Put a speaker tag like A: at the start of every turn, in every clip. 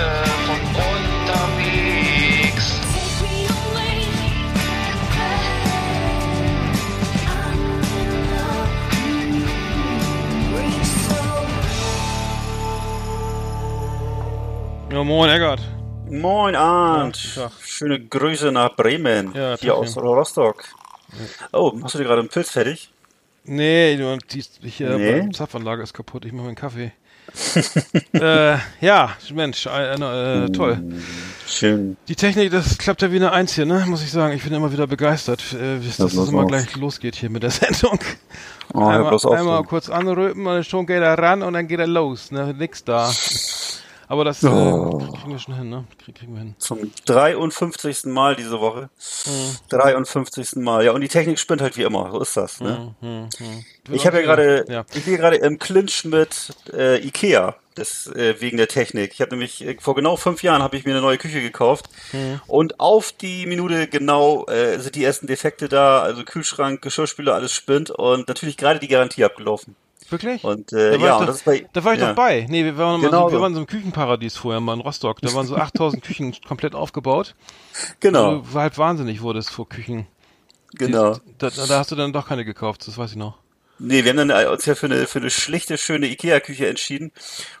A: Leute von unterwegs.
B: Ja, moin, Eggert.
C: Moin Arndt,
B: Ja,
C: schöne Grüße nach Bremen,
B: Ja,
C: hier aus
B: ja.
C: Rostock. Oh, hast du dir gerade einen Pilz fertig?
B: Nee, du, die, hier,
C: Nee?
B: Zapfanlage ist kaputt. Ich mache meinen Kaffee. Äh, ja, Mensch, äh, äh, toll.
C: Schön.
B: Die Technik, das klappt ja wie eine Eins hier, ne? Muss ich sagen. Ich bin immer wieder begeistert, äh, dass das
C: bloß
B: immer
C: auf.
B: gleich losgeht hier mit der Sendung.
C: Oh,
B: einmal einmal kurz anrüppen und schon geht er ran und dann geht er los. Ne? Nix da. Aber das äh,
C: Oh.
B: kriegen wir schon hin, ne? Krieg, kriegen wir hin.
C: Zum 53. Mal diese Woche. 53. Mal. Ja, und die Technik spinnt halt wie immer. So ist das. Ne?
B: Hm, hm.
C: Ich habe ja gerade,
B: Ja.
C: ich bin gerade im Clinch mit äh, Ikea. Das, äh, wegen der Technik. Ich habe nämlich äh, vor genau fünf Jahren habe ich mir eine neue Küche gekauft
B: Hm.
C: und auf die Minute genau äh, sind die ersten Defekte da, also Kühlschrank, Geschirrspüler, alles spinnt und natürlich gerade die Garantie abgelaufen.
B: Wirklich?
C: Und äh,
B: Da war
C: ja,
B: ich doch,
C: das ist bei
B: da war ich
C: ja.
B: doch bei. Nee, wir waren,
C: Genau
B: so, wir waren so im Küchenparadies vorher mal in Rostock. Da waren so 8000 Küchen komplett aufgebaut.
C: Genau,
B: Wo du halb wahnsinnig wurdest vor Küchen.
C: genau.
B: Da, da hast du dann doch keine gekauft, das weiß ich noch.
C: Nee, wir haben dann äh, uns ja für eine, für eine schlichte, schöne Ikea-Küche entschieden.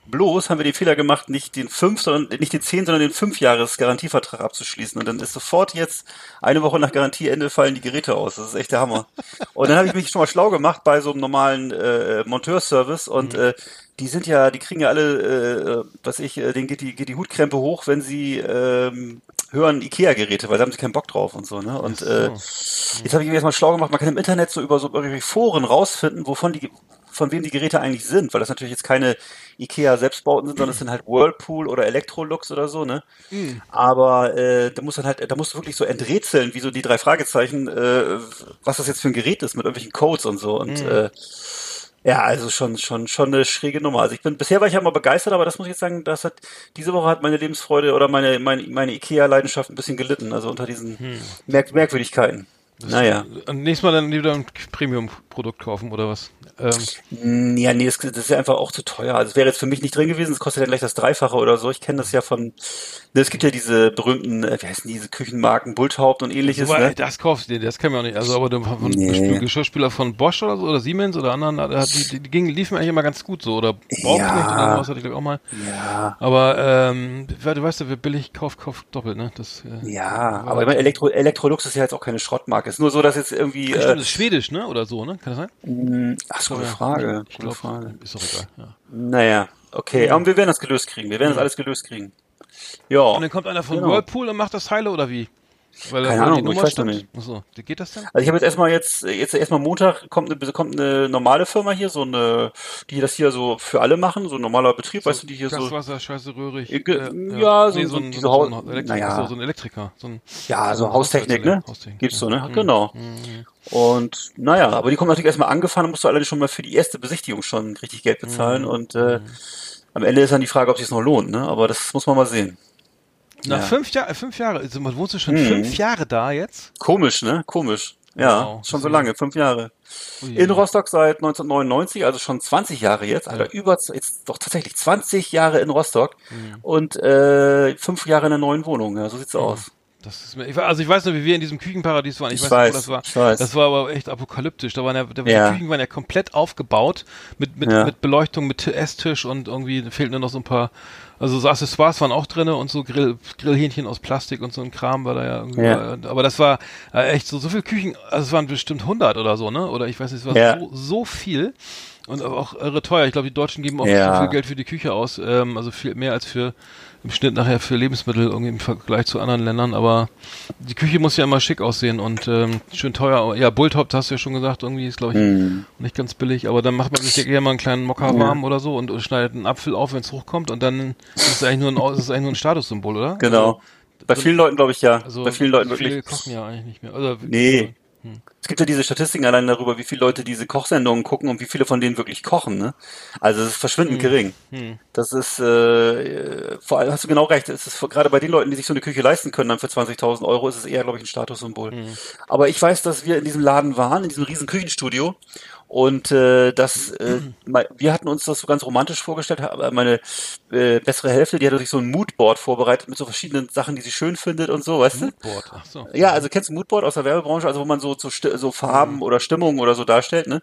C: Bloß haben wir den Fehler gemacht, nicht den fünf, sondern nicht den zehn, sondern den fünf Jahres Garantievertrag abzuschließen. Und dann ist sofort jetzt eine Woche nach Garantieende fallen die Geräte aus. Das ist echt der Hammer. Und dann habe ich mich schon mal schlau gemacht bei so einem normalen äh, Monteurservice und äh, die sind ja, die kriegen ja alle, äh, was ich, äh, denen geht die, geht die Hutkrempe hoch, wenn sie ähm, hören Ikea-Geräte, weil da haben sie keinen Bock drauf und so, ne? Und äh, jetzt habe ich mir erstmal schlau gemacht, man kann im Internet so über so irgendwie Foren rausfinden, wovon die von wem die Geräte eigentlich sind, weil das natürlich jetzt keine Ikea Selbstbauten sind, sondern es sind halt Whirlpool oder Electrolux oder so, ne? Aber äh, da muss dann halt, da musst du wirklich so enträtseln, wie so die drei Fragezeichen, äh, was das jetzt für ein Gerät ist mit irgendwelchen Codes und so und äh, ja, also schon, schon, schon eine schräge Nummer. Also ich bin, bisher war ich ja mal begeistert, aber das muss ich jetzt sagen, das hat, diese Woche hat meine Lebensfreude oder meine, meine, meine Ikea-Leidenschaft ein bisschen gelitten, also unter diesen Merk Merkwürdigkeiten. Naja.
B: Und nächstes Mal dann wieder ein Premium-Produkt kaufen oder was? Ähm,
C: Mm, Ja, nee, das, das ist ja einfach auch zu teuer. Also es wäre jetzt für mich nicht drin gewesen, es kostet ja gleich das Dreifache oder so. Ich kenne das ja von, ne, es gibt ja diese berühmten, äh, wie heißen diese Küchenmarken, Bulthaupt und ähnliches,
B: ey,
C: ne?
B: das kaufst du dir, das kann man auch nicht. Also, aber von
C: Nee.
B: Geschirrspüler von Bosch oder so, oder Siemens oder anderen, die, die, gingen, liefen eigentlich immer ganz gut so. Oder Bauknecht
C: Ja.
B: oder sowas hatte ich glaube auch mal.
C: Ja,
B: Aber, ähm, du weißt ja, wer billig kauft, kauft doppelt, ne? Das, äh,
C: ja, aber ich meine, Elektro, Electrolux ist ja jetzt auch keine Schrottmarke. Ist nur so, dass jetzt irgendwie,
B: Stimmt,
C: äh,
B: das ist schwedisch, ne? Oder so, ne? Kann das sein?
C: mh, ach, so, gute
B: Ja.
C: Frage,
B: Ich
C: gute
B: glaube,
C: Frage.
B: ist doch egal. Ja.
C: Naja, okay, aber wir werden das gelöst kriegen. Wir werden das alles gelöst kriegen. Ja,
B: Und dann kommt einer von
C: Genau.
B: Whirlpool und macht das Teile oder wie? Weil
C: Keine Ahnung,
B: die
C: ich
B: Nummer
C: weiß
B: stimmt.
C: nicht.
B: Achso, geht das denn?
C: Also ich habe jetzt erstmal jetzt, jetzt erstmal Montag kommt eine, kommt eine normale Firma hier, so eine, die das hier so für alle machen, so ein normaler Betrieb, weißt du, die hier so,
B: Gaswasser, scheiße, röhrig.
C: Äh, ge- ja, so-
B: nee,
C: so
B: so, ein,
C: diese
B: so, ein Elektriker,
C: naja.
B: so, so ein Elektriker. So ein,
C: ja, so Haustechnik, ne?
B: Haustechnik,
C: Gibt's so,
B: ja.
C: ne? Genau. Und naja, aber die kommen natürlich erstmal angefahren, dann musst du allerdings schon mal für die erste Besichtigung schon richtig Geld bezahlen und äh, am Ende ist dann die Frage, ob sich noch lohnt, ne? Aber das muss man mal sehen.
B: Nach
C: Ja.
B: fünf Jahren, fünf Jahre, also man wohnst du schon
C: Mhm.
B: fünf Jahre da jetzt?
C: Komisch, ne? Komisch. Ja,
B: Wow.
C: schon so lange, fünf Jahre.
B: Ui.
C: In Rostock seit 1999, also schon 20 Jahre jetzt, Alter, über, jetzt doch tatsächlich 20 Jahre in Rostock
B: Mhm.
C: und äh, fünf Jahre in einer neuen Wohnung, ja, so sieht's aus.
B: Das ist mir, ich, also ich weiß noch, wie wir in diesem Küchenparadies waren. Ich,
C: Ich
B: weiß, nicht, wo das war. Das war aber echt apokalyptisch. Da waren ja, da,
C: Ja.
B: die Küchen waren ja komplett aufgebaut mit mit,
C: Ja.
B: mit Beleuchtung, mit Esstisch und irgendwie fehlten nur noch so ein paar. Also so Accessoires waren auch drinne und so Grill, Grillhähnchen aus Plastik und so ein Kram war da ja irgendwie.
C: Ja.
B: Aber das war äh, echt so so viel Küchen. Also es waren bestimmt 100 oder so, ne? Oder ich weiß nicht, es war
C: Ja.
B: so, so viel. Und auch irre teuer. Ich glaube, die Deutschen geben auch
C: Ja.
B: so viel Geld für die Küche aus. Ähm, also viel mehr als für im Schnitt nachher für Lebensmittel irgendwie im Vergleich zu anderen Ländern. Aber die Küche muss ja immer schick aussehen und ähm, schön teuer. Ja, Bulltop, hast du ja schon gesagt, irgendwie ist, glaube ich,
C: Hm.
B: nicht ganz billig. Aber dann macht man sich ja eher mal einen kleinen Mocker warm oder so und, schneidet einen Apfel auf, wenn es hochkommt. Und dann ist es eigentlich nur ein, ist eigentlich nur ein Statussymbol, oder?
C: Genau. Bei vielen Leuten glaube ich ja.
B: Also,
C: Bei vielen Leuten
B: viele
C: wirklich.
B: kochen ja eigentlich nicht mehr. Oder,
C: Nee. Es gibt ja diese Statistiken allein darüber, wie viele Leute diese Kochsendungen gucken und wie viele von denen wirklich kochen, ne? Also es ist verschwindend gering. Das ist, äh, vor allem hast du genau recht, es ist gerade bei den Leuten, die sich so eine Küche leisten können, dann für 20.000 Euro, ist es eher, glaube ich, ein Statussymbol. Aber ich weiß, dass wir in diesem Laden waren, in diesem riesen Küchenstudio Und äh, das, äh, wir hatten uns das so ganz romantisch vorgestellt, aber meine äh, bessere Hälfte, die hatte sich so ein Moodboard vorbereitet mit so verschiedenen Sachen, die sie schön findet und so, weißt Moodboard, du? Ach so. Ja, also kennst du Moodboard aus der Werbebranche, also wo man so so, so Farben mhm. oder Stimmungen oder so darstellt, ne?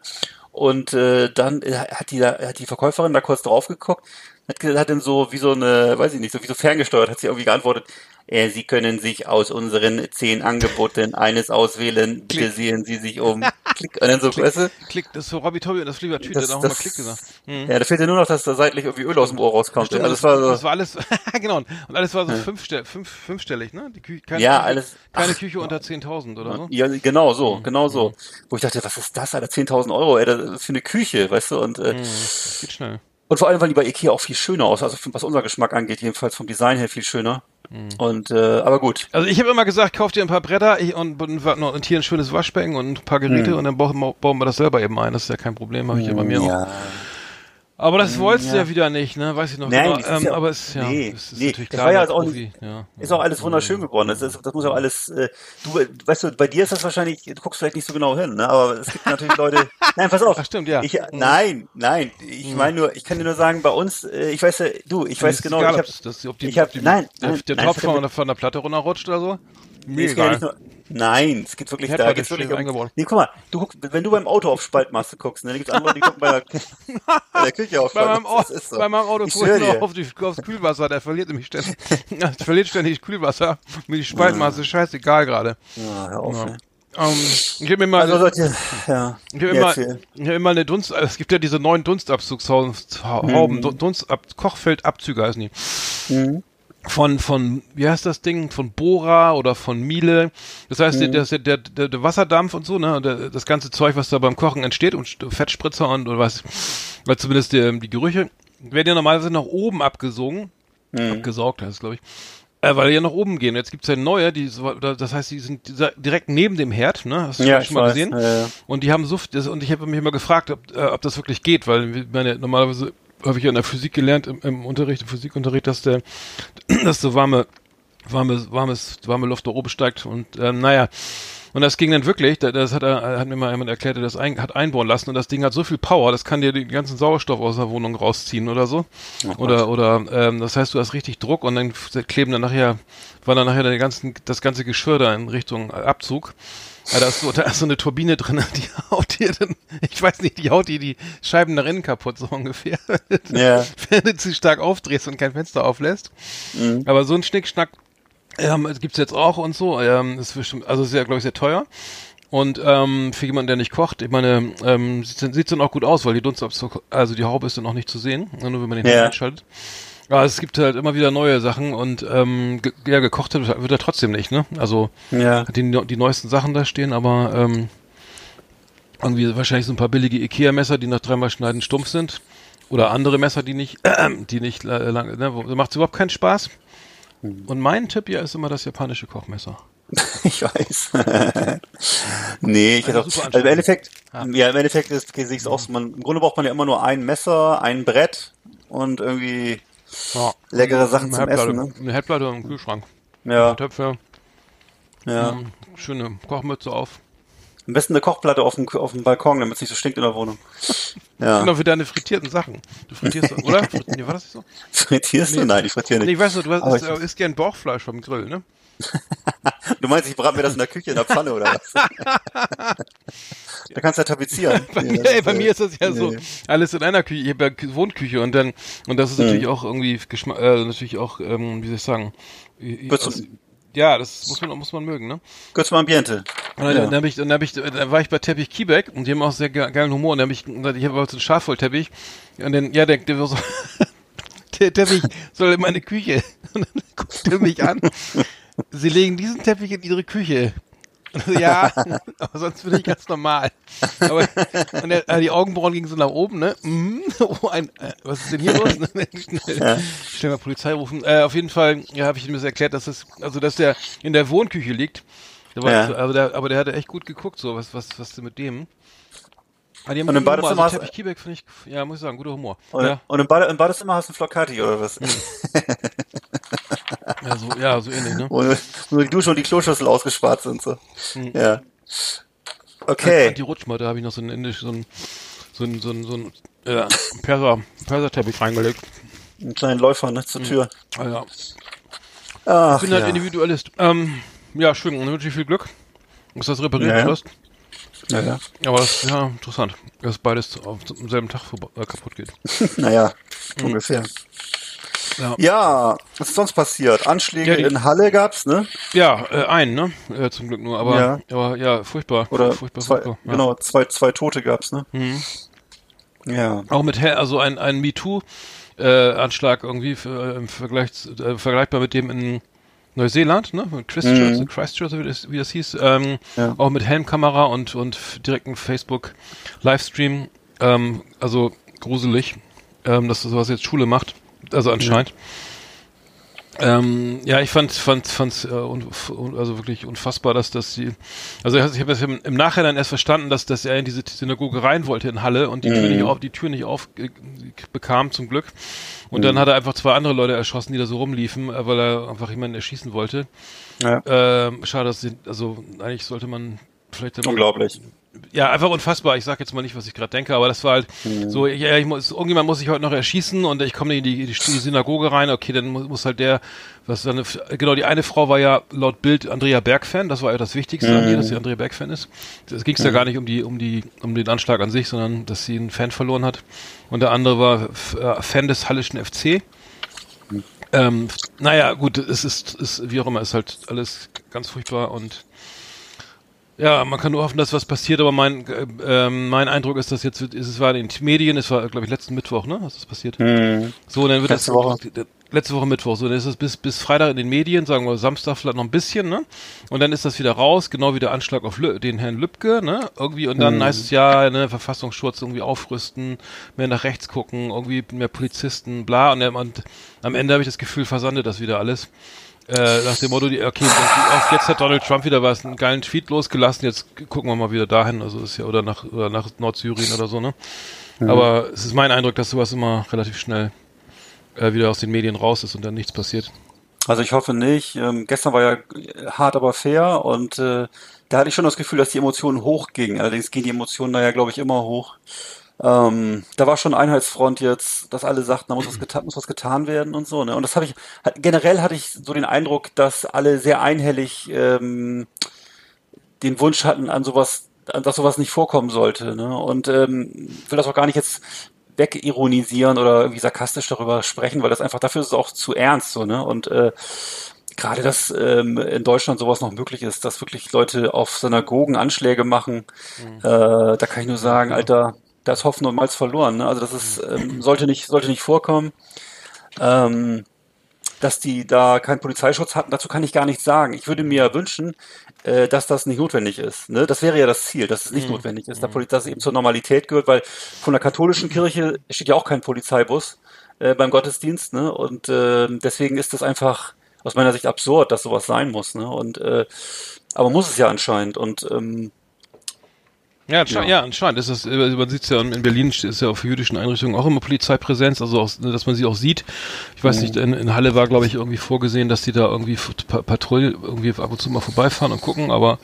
C: Und äh, dann hat die da, hat die Verkäuferin da kurz drauf geguckt, hat, hat dann so wie so eine, weiß ich nicht, so wie so ferngesteuert, hat sie irgendwie geantwortet, äh, Sie können sich aus unseren zehn Angeboten eines auswählen. Bitte sehen Sie sich um. Klick. Und dann so,
B: klick, weißt du? Klick, das ist so Robbie Tobi und das Flieber Tüte,
C: das,
B: auch
C: das,
B: mal Klick gesagt.
C: Mhm. Ja, da fehlt ja nur noch, dass da seitlich irgendwie Öl aus dem Ohr rauskommt. Stimmt,
B: also das, war so, das war alles, genau. Und alles war so ja. fünfstell, fünf, fünfstellig, ne? Die
C: Küche, keine, ja, alles.
B: Keine ach, Küche unter 10.000 oder so.
C: Ja, genau so, mhm. genau so. Mhm. Wo ich dachte, was ist das, Alter? 10.000 Euro, ey, das ist für eine Küche, weißt du? Und, äh, mhm. geht schnell. Und vor allem, weil die bei Ikea auch viel schöner aus, also was unser Geschmack angeht, jedenfalls vom Design her viel schöner. Mhm. Und äh, aber gut.
B: Also ich habe immer gesagt, kauf dir ein paar Bretter und, und, und, hier ein schönes Waschbecken und ein paar Geräte mhm. und dann bauen, bauen wir das selber eben ein. Das ist ja kein Problem, habe ich ja bei mir ja. auch. Aber das wolltest ja. du ja wieder nicht, ne? Weiß ich noch
C: Nein, genau.
B: Ähm,
C: ja,
B: aber es, ja,
C: nee, es ist nee, natürlich klar. War ja auch Profi. Ja, ist auch alles wunderschön geworden. Das, ist, das muss auch alles, äh, du, weißt du, bei dir ist das wahrscheinlich, du guckst vielleicht nicht so genau hin, ne? Aber es gibt natürlich Leute, nein, pass auf.
B: Ach, stimmt, ja.
C: Ich, mhm. nein, nein, ich mhm. meine nur, ich kann dir nur sagen, bei uns, äh, ich weiß ja, du, ich weiß genau,
B: egal,
C: ich
B: hab, das, ob die, ich hab,
C: ob die, nein,
B: der,
C: nein,
B: der
C: nein,
B: Topf von, von der Platte runterrutscht oder so.
C: Mir egal. Nur, Nein, es geht wirklich, da geht's wirklich um, Nee, guck mal, du guckst, wenn du beim Auto auf Spaltmasse guckst, ne, dann gibt's andere, die gucken bei der, bei der Küche auf
B: Spaltmasse. Bei meinem, so. bei meinem Auto gucke ich noch auf die, aufs Kühlwasser, der verliert nämlich ständig, der verliert ständig Kühlwasser. Mir die Spaltmasse, ist scheißegal gerade.
C: Ja, hör auf, ja.
B: Um, ähm, ich habe mir mal,
C: also ja,
B: ich habe immer, ich hab immer eine Dunst, es gibt ja diese neuen Dunstabzugshauben, mhm. Dunstab, Kochfeldabzüge heißen die. Mhm von, von, wie heißt das Ding, von Bora oder von Miele. Das heißt, mhm. der, der, der, der Wasserdampf und so, ne, der, das ganze Zeug, was da beim Kochen entsteht und Fettspritzer und oder was, weil zumindest die, die Gerüche, werden ja normalerweise nach oben abgesogen, mhm. abgesaugt heißt glaube ich, äh, weil die ja nach oben gehen. Jetzt gibt's ja neue, die, das heißt, die sind direkt neben dem Herd, ne, hast du ja, schon mal weiß. gesehen? Ja, ja. Und die haben so, und ich habe mich immer gefragt, ob, äh, ob das wirklich geht, weil meine, normalerweise habe ich ja in der Physik gelernt, im, im Unterricht, im Physikunterricht, dass der, dass so warme, warme, warmes, warme Luft da oben steigt und ähm, naja. Und das ging dann wirklich, das hat, hat mir mal jemand erklärt, der das ein, hat einbauen lassen und das Ding hat so viel Power, das kann dir den ganzen Sauerstoff aus der Wohnung rausziehen oder so. Ach, oder, oder, ähm, das heißt, du hast richtig Druck und dann kleben dann nachher, war dann nachher der ganzen, das ganze Geschirr da in Richtung Abzug. Ja, da ist so, da ist so eine Turbine drin, die haut dir dann, ich weiß nicht, die haut dir die Scheiben nach innen kaputt, so ungefähr. Ja. Wenn du zu stark aufdrehst und kein Fenster auflässt. Mhm. Aber so ein Schnickschnack ähm, gibt's jetzt auch und so. Ähm, ist bestimmt, also ist ja, glaube ich, sehr teuer. Und ähm, für jemanden, der nicht kocht, ich meine, ähm, sieht, sieht dann auch gut aus, weil die Dunstabzug, also die Haube ist dann auch nicht zu sehen, nur wenn man den ja. einschaltet. Ja, es gibt halt immer wieder neue Sachen und ähm, ge ja, gekocht wird er trotzdem nicht, ne? Also ja. die, die neuesten Sachen da stehen, aber ähm, irgendwie wahrscheinlich so ein paar billige Ikea-Messer, die nach dreimal schneiden stumpf sind. Oder andere Messer, die nicht, äh, die nicht äh, lang, ne, macht überhaupt keinen Spaß. Hm. Und mein Tipp ja ist immer das japanische Kochmesser.
C: ich weiß. nee, ich hätte auch, also im Endeffekt, ja, ja im Endeffekt ist, sehe ich es auch so, man, im Grunde braucht man ja immer nur ein Messer, ein Brett und irgendwie ja. Leckere Sachen zum Essen, ne?
B: Eine Herdplatte im Kühlschrank.
C: Ja.
B: Töpfe.
C: Ja. Ähm,
B: schöne Kochmütze auf.
C: Am besten eine Kochplatte auf dem, auf dem Balkon, damit es nicht so stinkt in der Wohnung.
B: Ja. Genau, für deine frittierten Sachen. Du frittierst, oder? Nee, war das nicht so?
C: Frittierst nee. du? Nein, ich frittiere nicht.
B: Nee, ich weiß nicht, du hast, isst, isst gern Bauchfleisch vom Grill, ne?
C: du meinst, ich brate mir das in der Küche in der Pfanne oder was? da kannst du ja tapezieren.
B: bei, mir, ey, bei mir ist das ja nee. so alles in einer Küche. Ich habe ja Wohnküche und dann und das ist hm. natürlich auch irgendwie Geschmack, äh, natürlich auch, ähm, wie soll ich sagen, aus, ja, das muss man muss man mögen, ne?
C: Kurz mal Ambiente.
B: Und dann, ja. dann, hab ich, dann, hab ich, dann war ich bei Teppich Kiebeck und die haben auch sehr geilen Humor. Und dann hab ich, ich habe so einen Schafwollteppich und dann, ja, der, der so, der Teppich soll in meine Küche. Und dann guckt er mich an Sie legen diesen Teppich in Ihre Küche. ja, aber sonst bin ich ganz normal. Aber und der, äh, die Augenbrauen gingen so nach oben, ne? Mm, oh, ein, äh, was ist denn hier los? schnell, ja. schnell mal Polizei rufen. Äh, auf jeden Fall, ja, habe ich ihm das erklärt, dass es, also dass der in der Wohnküche liegt. Der ja. also der, aber der hatte echt gut geguckt, so was, was, was denn mit dem?
C: Ah, und im Badezimmer
B: also finde ich, ja, muss ich sagen, guter Humor.
C: Und,
B: ja.
C: und im, Bade, im Badezimmer hast du einen Flocati oder was? Mhm.
B: ja, so, ja, so ähnlich, ne?
C: Wo, wo die Dusche und die Kloschüssel ausgespart sind, so. Mhm. Ja. Okay.
B: Die Rutschmatte habe ich noch so ein indisch, so ein, so ein, so ein, so ein ja, Perser, Perserteppich reingelegt.
C: Einen kleinen Läufer, ne, zur Tür.
B: Ah, ja.
C: Ach,
B: Ich bin halt
C: ja.
B: Individualist. Ähm, ja, schön, dann wünsche ich viel Glück. Dass das repariert
C: Ja, ja.
B: wirst.
C: ja, ja.
B: Aber das ist ja interessant, dass beides auf am selben Tag äh, kaputt geht.
C: naja, ungefähr.
B: Ja.
C: Ja, was ist sonst passiert? Anschläge
B: Ja, die-
C: in Halle gab's, ne?
B: Ja, äh, einen, ne? Äh, zum Glück nur, aber
C: Ja.
B: aber ja, furchtbar.
C: Oder
B: furchtbar,
C: zwei,
B: furchtbar.
C: Genau, zwei, zwei Tote gab's, ne?
B: Mhm.
C: Ja.
B: Auch mit also ein ein MeToo äh, irgendwie für, im Vergleich äh, vergleichbar mit dem in Neuseeland, ne? Christchurch,
C: Mhm.
B: Christchurch wie das, wie das hieß, ähm,
C: Ja.
B: auch mit Helmkamera und und direkten Facebook Livestream, ähm, also gruselig, ähm, dass sowas jetzt Schule macht, also anscheinend. Ähm, ja, ich fand, fand, fand's, äh, un, un, also wirklich unfassbar, dass das die, also ich habe es im, im Nachhinein erst verstanden, dass, dass er in diese Synagoge rein wollte in Halle und die Tür nicht auf, die Tür nicht auf äh, bekam zum Glück. Und dann hat er einfach zwei andere Leute erschossen, die da so rumliefen, äh, weil er einfach jemanden erschießen wollte.
C: ja.
B: Ähm, schade, dass sie, also eigentlich sollte man vielleicht
C: Unglaublich.
B: Ja, einfach unfassbar. Ich sag jetzt mal nicht, was ich gerade denke, aber das war halt so, ja, ich muss, irgendjemand muss sich heute noch erschießen und ich komme in die, die, die Synagoge rein, okay, dann muss, muss halt der, was dann, genau, die eine Frau war ja laut Bild Andrea Berg-Fan, das war ja das Wichtigste an ihr, dass sie Andrea Berg-Fan ist. Es ging ja gar nicht um die, um die, um den Anschlag an sich, sondern dass sie einen Fan verloren hat. Und der andere war äh, Fan des Hallischen FC. Ähm, naja, gut, es ist, ist, wie auch immer, ist halt alles ganz furchtbar und ja, man kann nur hoffen, dass was passiert, aber mein, äh, ähm, mein Eindruck ist, dass jetzt, ist, es war in den Medien, es war, glaube ich, letzten Mittwoch, ne, was ist passiert?
C: Mhm.
B: So, dann wird
C: Letzte
B: das,
C: Woche.
B: letzte Woche Mittwoch, so, dann ist es bis, bis Freitag in den Medien, sagen wir Samstag vielleicht noch ein bisschen, ne, und dann ist das wieder raus, genau wie der Anschlag auf Lü den Herrn Lübcke, ne, irgendwie, und dann heißt es ja, ne, Verfassungsschutz irgendwie aufrüsten, mehr nach rechts gucken, irgendwie mehr Polizisten, bla, und, und am Ende habe ich das Gefühl, versandet das wieder alles. Äh, nach dem Motto, die, okay, jetzt hat Donald Trump wieder was, einen geilen Tweet losgelassen, jetzt gucken wir mal wieder dahin, also ist ja, oder nach, oder nach Nordsyrien oder so, ne? Aber es ist mein Eindruck, dass sowas immer relativ schnell äh, wieder aus den Medien raus ist und dann nichts passiert.
C: Also ich hoffe nicht. Ähm, gestern war ja äh, hart, aber fair und äh, da hatte ich schon das Gefühl, dass die Emotionen hochgingen. Allerdings gehen die Emotionen da ja, glaube ich, immer hoch. Ähm, da war schon Einheitsfront jetzt, dass alle sagten, da muss was, getan, muss was getan werden und so. Ne? Und das habe ich, generell hatte ich so den Eindruck, dass alle sehr einhellig ähm, den Wunsch hatten, an sowas, dass sowas nicht vorkommen sollte. Ne? Und ähm, will das auch gar nicht jetzt wegironisieren oder irgendwie sarkastisch darüber sprechen, weil das einfach dafür ist es auch zu ernst so, ne? Und äh, gerade, dass ähm, in Deutschland sowas noch möglich ist, dass wirklich Leute auf Synagogen Anschläge machen, äh, da kann ich nur sagen, Alter, da ist Hoffnung und Malz verloren. Ne? Also das ist, ähm, sollte nicht, sollte nicht vorkommen. Ähm, dass die da keinen Polizeischutz hatten, dazu kann ich gar nichts sagen. Ich würde mir wünschen, äh, dass das nicht notwendig ist. Ne? Das wäre ja das Ziel, dass es nicht notwendig ist, dass dass es eben zur Normalität gehört, weil von der katholischen Kirche steht ja auch kein Polizeibus äh, beim Gottesdienst. Ne? Und äh, deswegen ist das einfach aus meiner Sicht absurd, dass sowas sein muss. Ne? Und äh, aber muss es ja anscheinend. Und ähm,
B: Ja, anscheinend, ja. anscheinend ist das, äh, man sieht es ja in Berlin ist ja auf jüdischen Einrichtungen auch immer Polizeipräsenz, also auch, dass man sie auch sieht. Ich weiß nicht, in, in Halle war, glaube ich, irgendwie vorgesehen, dass die da irgendwie Patrouille irgendwie ab und zu mal vorbeifahren und gucken, aber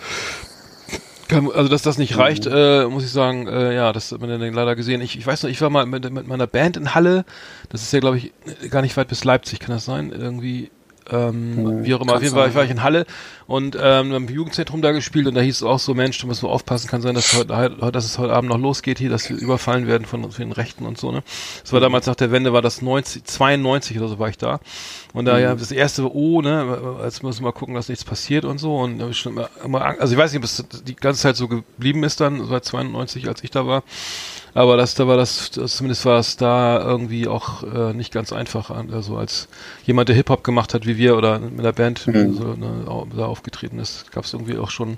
B: also dass das nicht reicht, äh, muss ich sagen, äh, ja, das hat man dann leider gesehen. Ich, ich weiß noch, ich war mal mit, mit meiner Band in Halle, das ist ja, glaube ich, gar nicht weit bis Leipzig, kann das sein? Irgendwie ähm, wie auch immer, auf jeden Fall war ich in Halle und ähm, im Jugendzentrum da gespielt und da hieß es auch so, Mensch, du musst mal aufpassen, kann sein, dass, heute, heute, dass es heute Abend noch losgeht hier, dass wir überfallen werden von, von den Rechten und so, ne? Das war damals nach der Wende, war das 90, 92 oder so war ich da. Und da ja das erste, oh, ne, jetzt müssen wir mal gucken, dass nichts passiert und so. Und da hab ich schon immer, immer Angst, also ich weiß nicht, ob es die ganze Zeit so geblieben ist dann, seit 92, als ich da war, aber das, da war das, das zumindest war es da irgendwie auch äh, nicht ganz einfach. Also als jemand, der Hip-Hop gemacht hat wie wir oder mit der Band
C: Mhm.
B: so, ne, da aufgetreten ist, gab es irgendwie auch schon,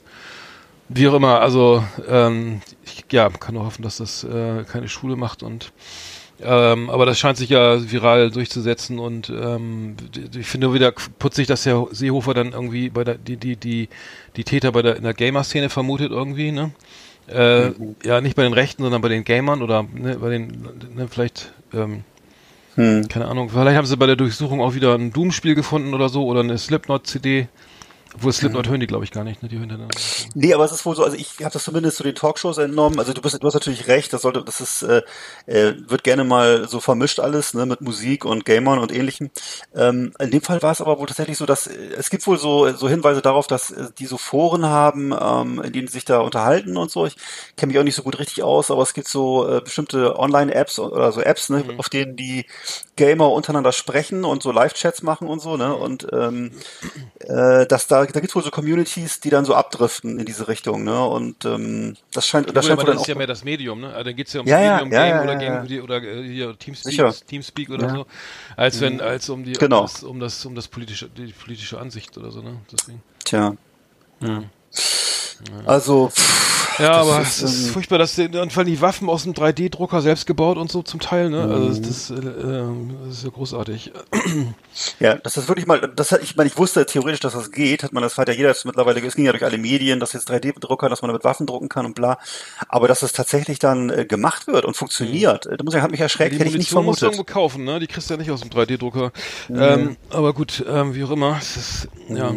B: wie auch immer, also ähm, ich ja, kann nur hoffen, dass das äh, keine Schule macht und ähm, aber das scheint sich ja viral durchzusetzen und ähm, ich finde wieder putzig, dass Herr Seehofer dann irgendwie bei der die die die die Täter bei der in der Gamer-Szene vermutet irgendwie, ne? Äh, Ja, nicht bei den Rechten, sondern bei den Gamern oder ne, bei den, ne, vielleicht, ähm,
C: hm.
B: keine Ahnung, vielleicht haben sie bei der Durchsuchung auch wieder ein Doom-Spiel gefunden oder so oder eine Slipknot-CD. Obwohl Slipknot mhm. hören die, glaube ich, gar nicht, ne? Die hören dann
C: nee, aber es ist wohl so, also ich habe das zumindest zu den Talkshows entnommen. Also du bist, du hast natürlich recht, das sollte, das ist, äh, äh, wird gerne mal so vermischt alles, ne, mit Musik und Gamern und ähnlichem. Ähm, in dem Fall war es aber wohl tatsächlich so, dass äh, es gibt wohl so, so Hinweise darauf, dass äh, die so Foren haben, ähm, in denen sie sich da unterhalten und so. Ich kenne mich auch nicht so gut richtig aus, aber es gibt so äh, bestimmte Online-Apps oder so Apps, ne, mhm. auf denen die Gamer untereinander sprechen und so Live-Chats machen und so, ne? Und ähm, äh, dass da, da gibt's wohl so Communities, die dann so abdriften in diese Richtung, ne? Und ähm, das scheint, das
B: scheint
C: wohl
B: dann ist ja mehr das Medium, ne? Also, da geht's ja um
C: ja,
B: Medium
C: ja,
B: Game
C: ja,
B: oder
C: ja,
B: gegen oder hier Teamspeak,
C: Sicher.
B: Teamspeak oder so, als wenn als um die
C: Genau.
B: um das um das um das politische die politische Ansicht oder so, ne? Deswegen.
C: Tja. Also, pff,
B: Ja,
C: Das
B: aber
C: ist,
B: es ist furchtbar, dass die, dann fallen die Waffen aus dem 3D-Drucker selbst gebaut und so zum Teil, ne? Also
C: Mhm.
B: das, das, äh, ähm, das ist ja großartig.
C: Ja, das ist wirklich mal, das hat, ich meine, ich wusste theoretisch, dass das geht, hat man das hat ja jeder jetzt mittlerweile, es ging ja durch alle Medien, dass jetzt 3D-Drucker, dass man damit Waffen drucken kann und bla. Aber dass es tatsächlich dann äh, gemacht wird und funktioniert, äh, da muss ich, hat mich erschreckt,
B: die
C: hätte ich nicht
B: Munition musst du
C: vermutet.
B: irgendwo kaufen, ne? Die kriegst du ja nicht aus dem 3D-Drucker. Ähm, aber gut, ähm, wie auch immer. Es ist, ja.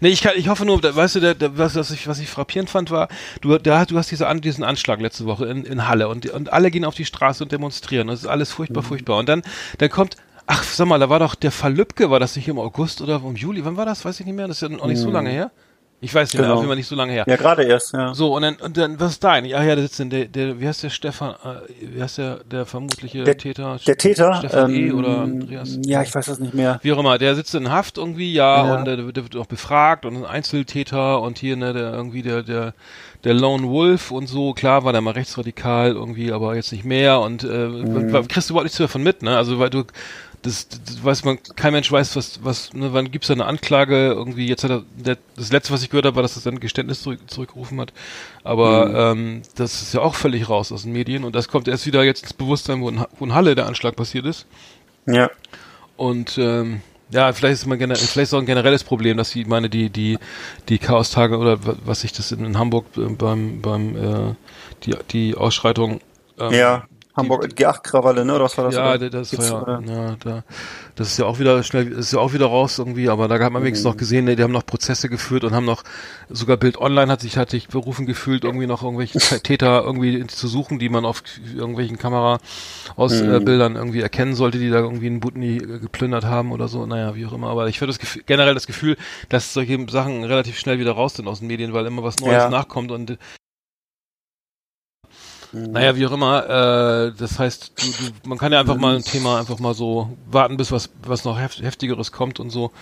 B: Nee, ich, kann, ich hoffe nur, da, weißt du, der, der, was, was, ich, was ich frappierend fand, war, du, da, du hast diese, An- diesen Anschlag letzte Woche in, in Halle und, und alle gehen auf die Straße und demonstrieren. Das ist alles furchtbar, furchtbar. Und dann, dann kommt, ach, sag mal, da war doch der Fall Lübcke, war das nicht im August oder im Juli? Wann war das? Weiß ich nicht mehr. Das ist ja auch nicht so lange her. Ich weiß nicht mehr,
C: Genau.
B: auf jeden Fall nicht so lange her.
C: Ja, gerade erst, ja.
B: So, und dann, und dann, was ist da eigentlich? Ach ja, da sitzt denn der, der, wie heißt der Stefan, äh, wie heißt der, der vermutliche
C: Der-
B: Täter?
C: Der Täter,
B: Stefan E.
C: ähm,
B: oder Andreas?
C: ja, ich weiß das nicht mehr.
B: Wie auch immer, der sitzt in Haft irgendwie, ja,
C: Ja.
B: und der, der wird auch befragt und ein Einzeltäter und hier, ne, der irgendwie der, der, der Lone Wolf und so, klar war der mal rechtsradikal irgendwie, aber jetzt nicht mehr und äh,
C: Mhm.
B: kriegst du überhaupt nichts davon mit, ne? Also weil du das, das weiß man, kein Mensch weiß, was, was, ne, wann gibt's da eine Anklage, irgendwie, jetzt hat er, der, das letzte, was ich gehört habe, war, dass er sein Geständnis zurück, zurückgerufen hat, aber
C: Mhm.
B: ähm, das ist ja auch völlig raus aus den Medien und das kommt erst wieder jetzt ins Bewusstsein, wo in, wo in Halle der Anschlag passiert ist
C: Ja.
B: und ähm, ja, vielleicht ist man gener vielleicht ist auch ein generelles Problem, dass die, ich meine, die, die, die Chaostage oder wa- was ich das in, in Hamburg äh, beim, beim äh, die, die Ausschreitung ähm,
C: Ja. Hamburg, G8-Krawalle, ne, oder was war das?
B: ja, das
C: Gibt's,
B: war ja, ja, da, das ist ja auch wieder schnell, ist ja auch wieder raus irgendwie, aber da hat man wenigstens noch gesehen, ne, die haben noch Prozesse geführt und haben noch, sogar Bild Online hat sich, hat sich berufen gefühlt, irgendwie noch irgendwelche Täter irgendwie zu suchen, die man auf irgendwelchen Kamera aus äh, Bildern irgendwie erkennen sollte, die da irgendwie einen Butni äh, geplündert haben oder so, naja, wie auch immer, aber ich würde das Gefühl, generell das Gefühl, dass solche Sachen relativ schnell wieder raus sind aus den Medien, weil immer was Neues
C: Ja.
B: nachkommt und naja, wie auch immer, äh, das heißt, du, du, man kann ja einfach mal ein Thema einfach mal so warten, bis was, was noch heft, heftigeres kommt und so.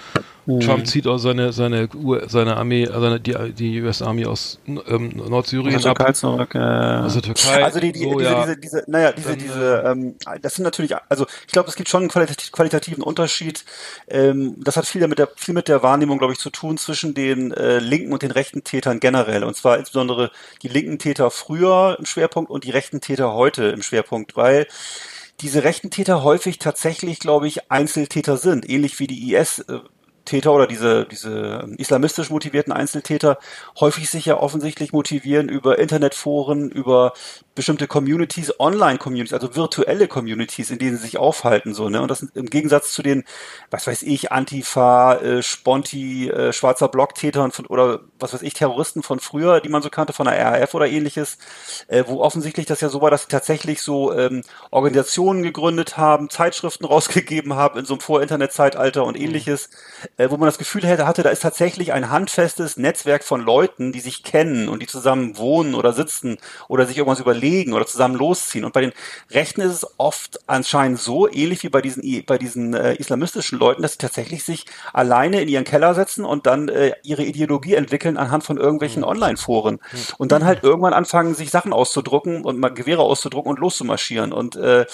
B: Trump zieht auch seine, seine, seine Armee, also seine, die, die US Army aus ähm, Nordsyrien
C: der
B: ab.
C: Türkei zurück, äh,
B: der Türkei.
C: Also die, die,
B: so,
C: diese,
B: ja.
C: diese, diese, naja, diese,
B: Dann,
C: diese, ähm, das sind natürlich, also ich glaube, es gibt schon einen qualitativ, qualitativen Unterschied. Ähm, das hat viel mit der, viel mit der Wahrnehmung, glaube ich, zu tun zwischen den äh, linken und den rechten Tätern generell. Und zwar insbesondere die linken Täter früher im Schwerpunkt und die rechten Täter heute im Schwerpunkt, weil diese rechten Täter häufig tatsächlich, glaube ich, Einzeltäter sind, ähnlich wie die IS. Täter oder diese, diese islamistisch motivierten Einzeltäter häufig sich ja offensichtlich motivieren über Internetforen, über bestimmte Communities, Online-Communities, also virtuelle Communities, in denen sie sich aufhalten, so, ne? Und das im Gegensatz zu den, was weiß ich, Antifa, äh, Sponti, äh, schwarzer Blocktätern von, oder was weiß ich, Terroristen von früher, die man so kannte, von der RAF oder ähnliches, äh, wo offensichtlich das ja so war, dass sie tatsächlich so ähm, Organisationen gegründet haben, Zeitschriften rausgegeben haben in so einem Vor-Internet-Zeitalter und ähnliches, äh, wo man das Gefühl hätte, hatte, da ist tatsächlich ein handfestes Netzwerk von Leuten, die sich kennen und die zusammen wohnen oder sitzen oder sich irgendwas überlegen oder zusammen losziehen. Und bei den Rechten ist es oft anscheinend so, ähnlich wie bei diesen, bei diesen äh, islamistischen Leuten, dass sie tatsächlich sich alleine in ihren Keller setzen und dann äh, ihre Ideologie entwickeln anhand von irgendwelchen Online-Foren und dann halt irgendwann anfangen, sich Sachen auszudrucken und mal Gewehre auszudrucken und loszumarschieren. Und äh,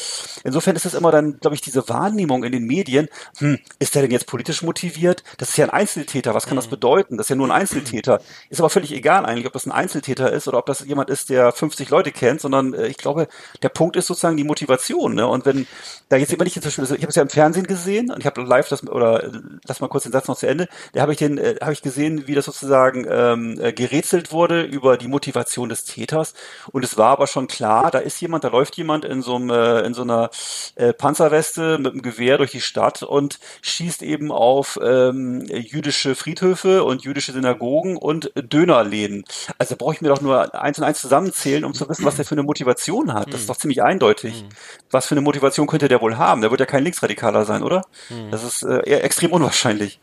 C: insofern ist es immer dann, glaube ich, diese Wahrnehmung in den Medien, hm, ist der denn jetzt politisch motiviert? Das ist ja ein Einzeltäter, was kann das bedeuten? Das ist ja nur ein Einzeltäter. Ist aber völlig egal eigentlich, ob das ein Einzeltäter ist oder ob das jemand ist, der 50 Leute kennt, sondern äh, ich glaube, der Punkt ist sozusagen die Motivation. Ne? Und wenn da jetzt immer nicht zum Beispiel, ich habe es ja im Fernsehen gesehen und ich habe live das oder äh, lass mal kurz den Satz noch zu Ende. Da habe ich den, äh, habe ich gesehen, wie das sozusagen ähm, äh, gerätselt wurde über die Motivation des Täters. Und es war aber schon klar, da ist jemand, da läuft jemand in so einem äh, in so einer äh, Panzerweste mit einem Gewehr durch die Stadt und schießt eben auf äh, ähm, jüdische Friedhöfe und jüdische Synagogen und Dönerläden. Also brauche ich mir doch nur eins und eins zusammenzählen, um zu wissen, was der für eine Motivation hat. Das ist hm. doch ziemlich eindeutig. Mhm. Was für eine Motivation könnte der wohl haben? Der wird ja kein Linksradikaler sein, oder? Mhm. Das ist äh, eher extrem unwahrscheinlich.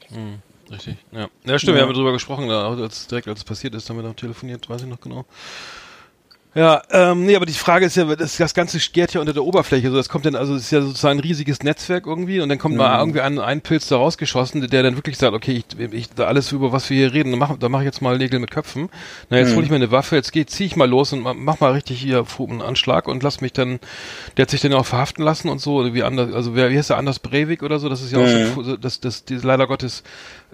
B: Richtig, ja. Ja, stimmt, ja. wir haben darüber gesprochen, als direkt als es passiert ist, haben wir noch telefoniert, weiß ich noch genau. Ja, ähm, nee, aber die Frage ist ja, das, das Ganze gärt ja unter der Oberfläche. So, das kommt dann, also es ist ja sozusagen ein riesiges Netzwerk irgendwie und dann kommt mhm. mal irgendwie ein, ein Pilz da rausgeschossen, der dann wirklich sagt, okay, ich, ich da alles über was wir hier reden, da mache mach ich jetzt mal Nägel mit Köpfen. Na, jetzt mhm. hole ich mir eine Waffe, jetzt geh, zieh ich mal los und mach mal richtig hier einen Anschlag und lass mich dann, der hat sich dann auch verhaften lassen und so, wie anders, also wer, wie heißt der Anders Breivik oder so, das ist ja mhm. auch so, das, das, das, leider Gottes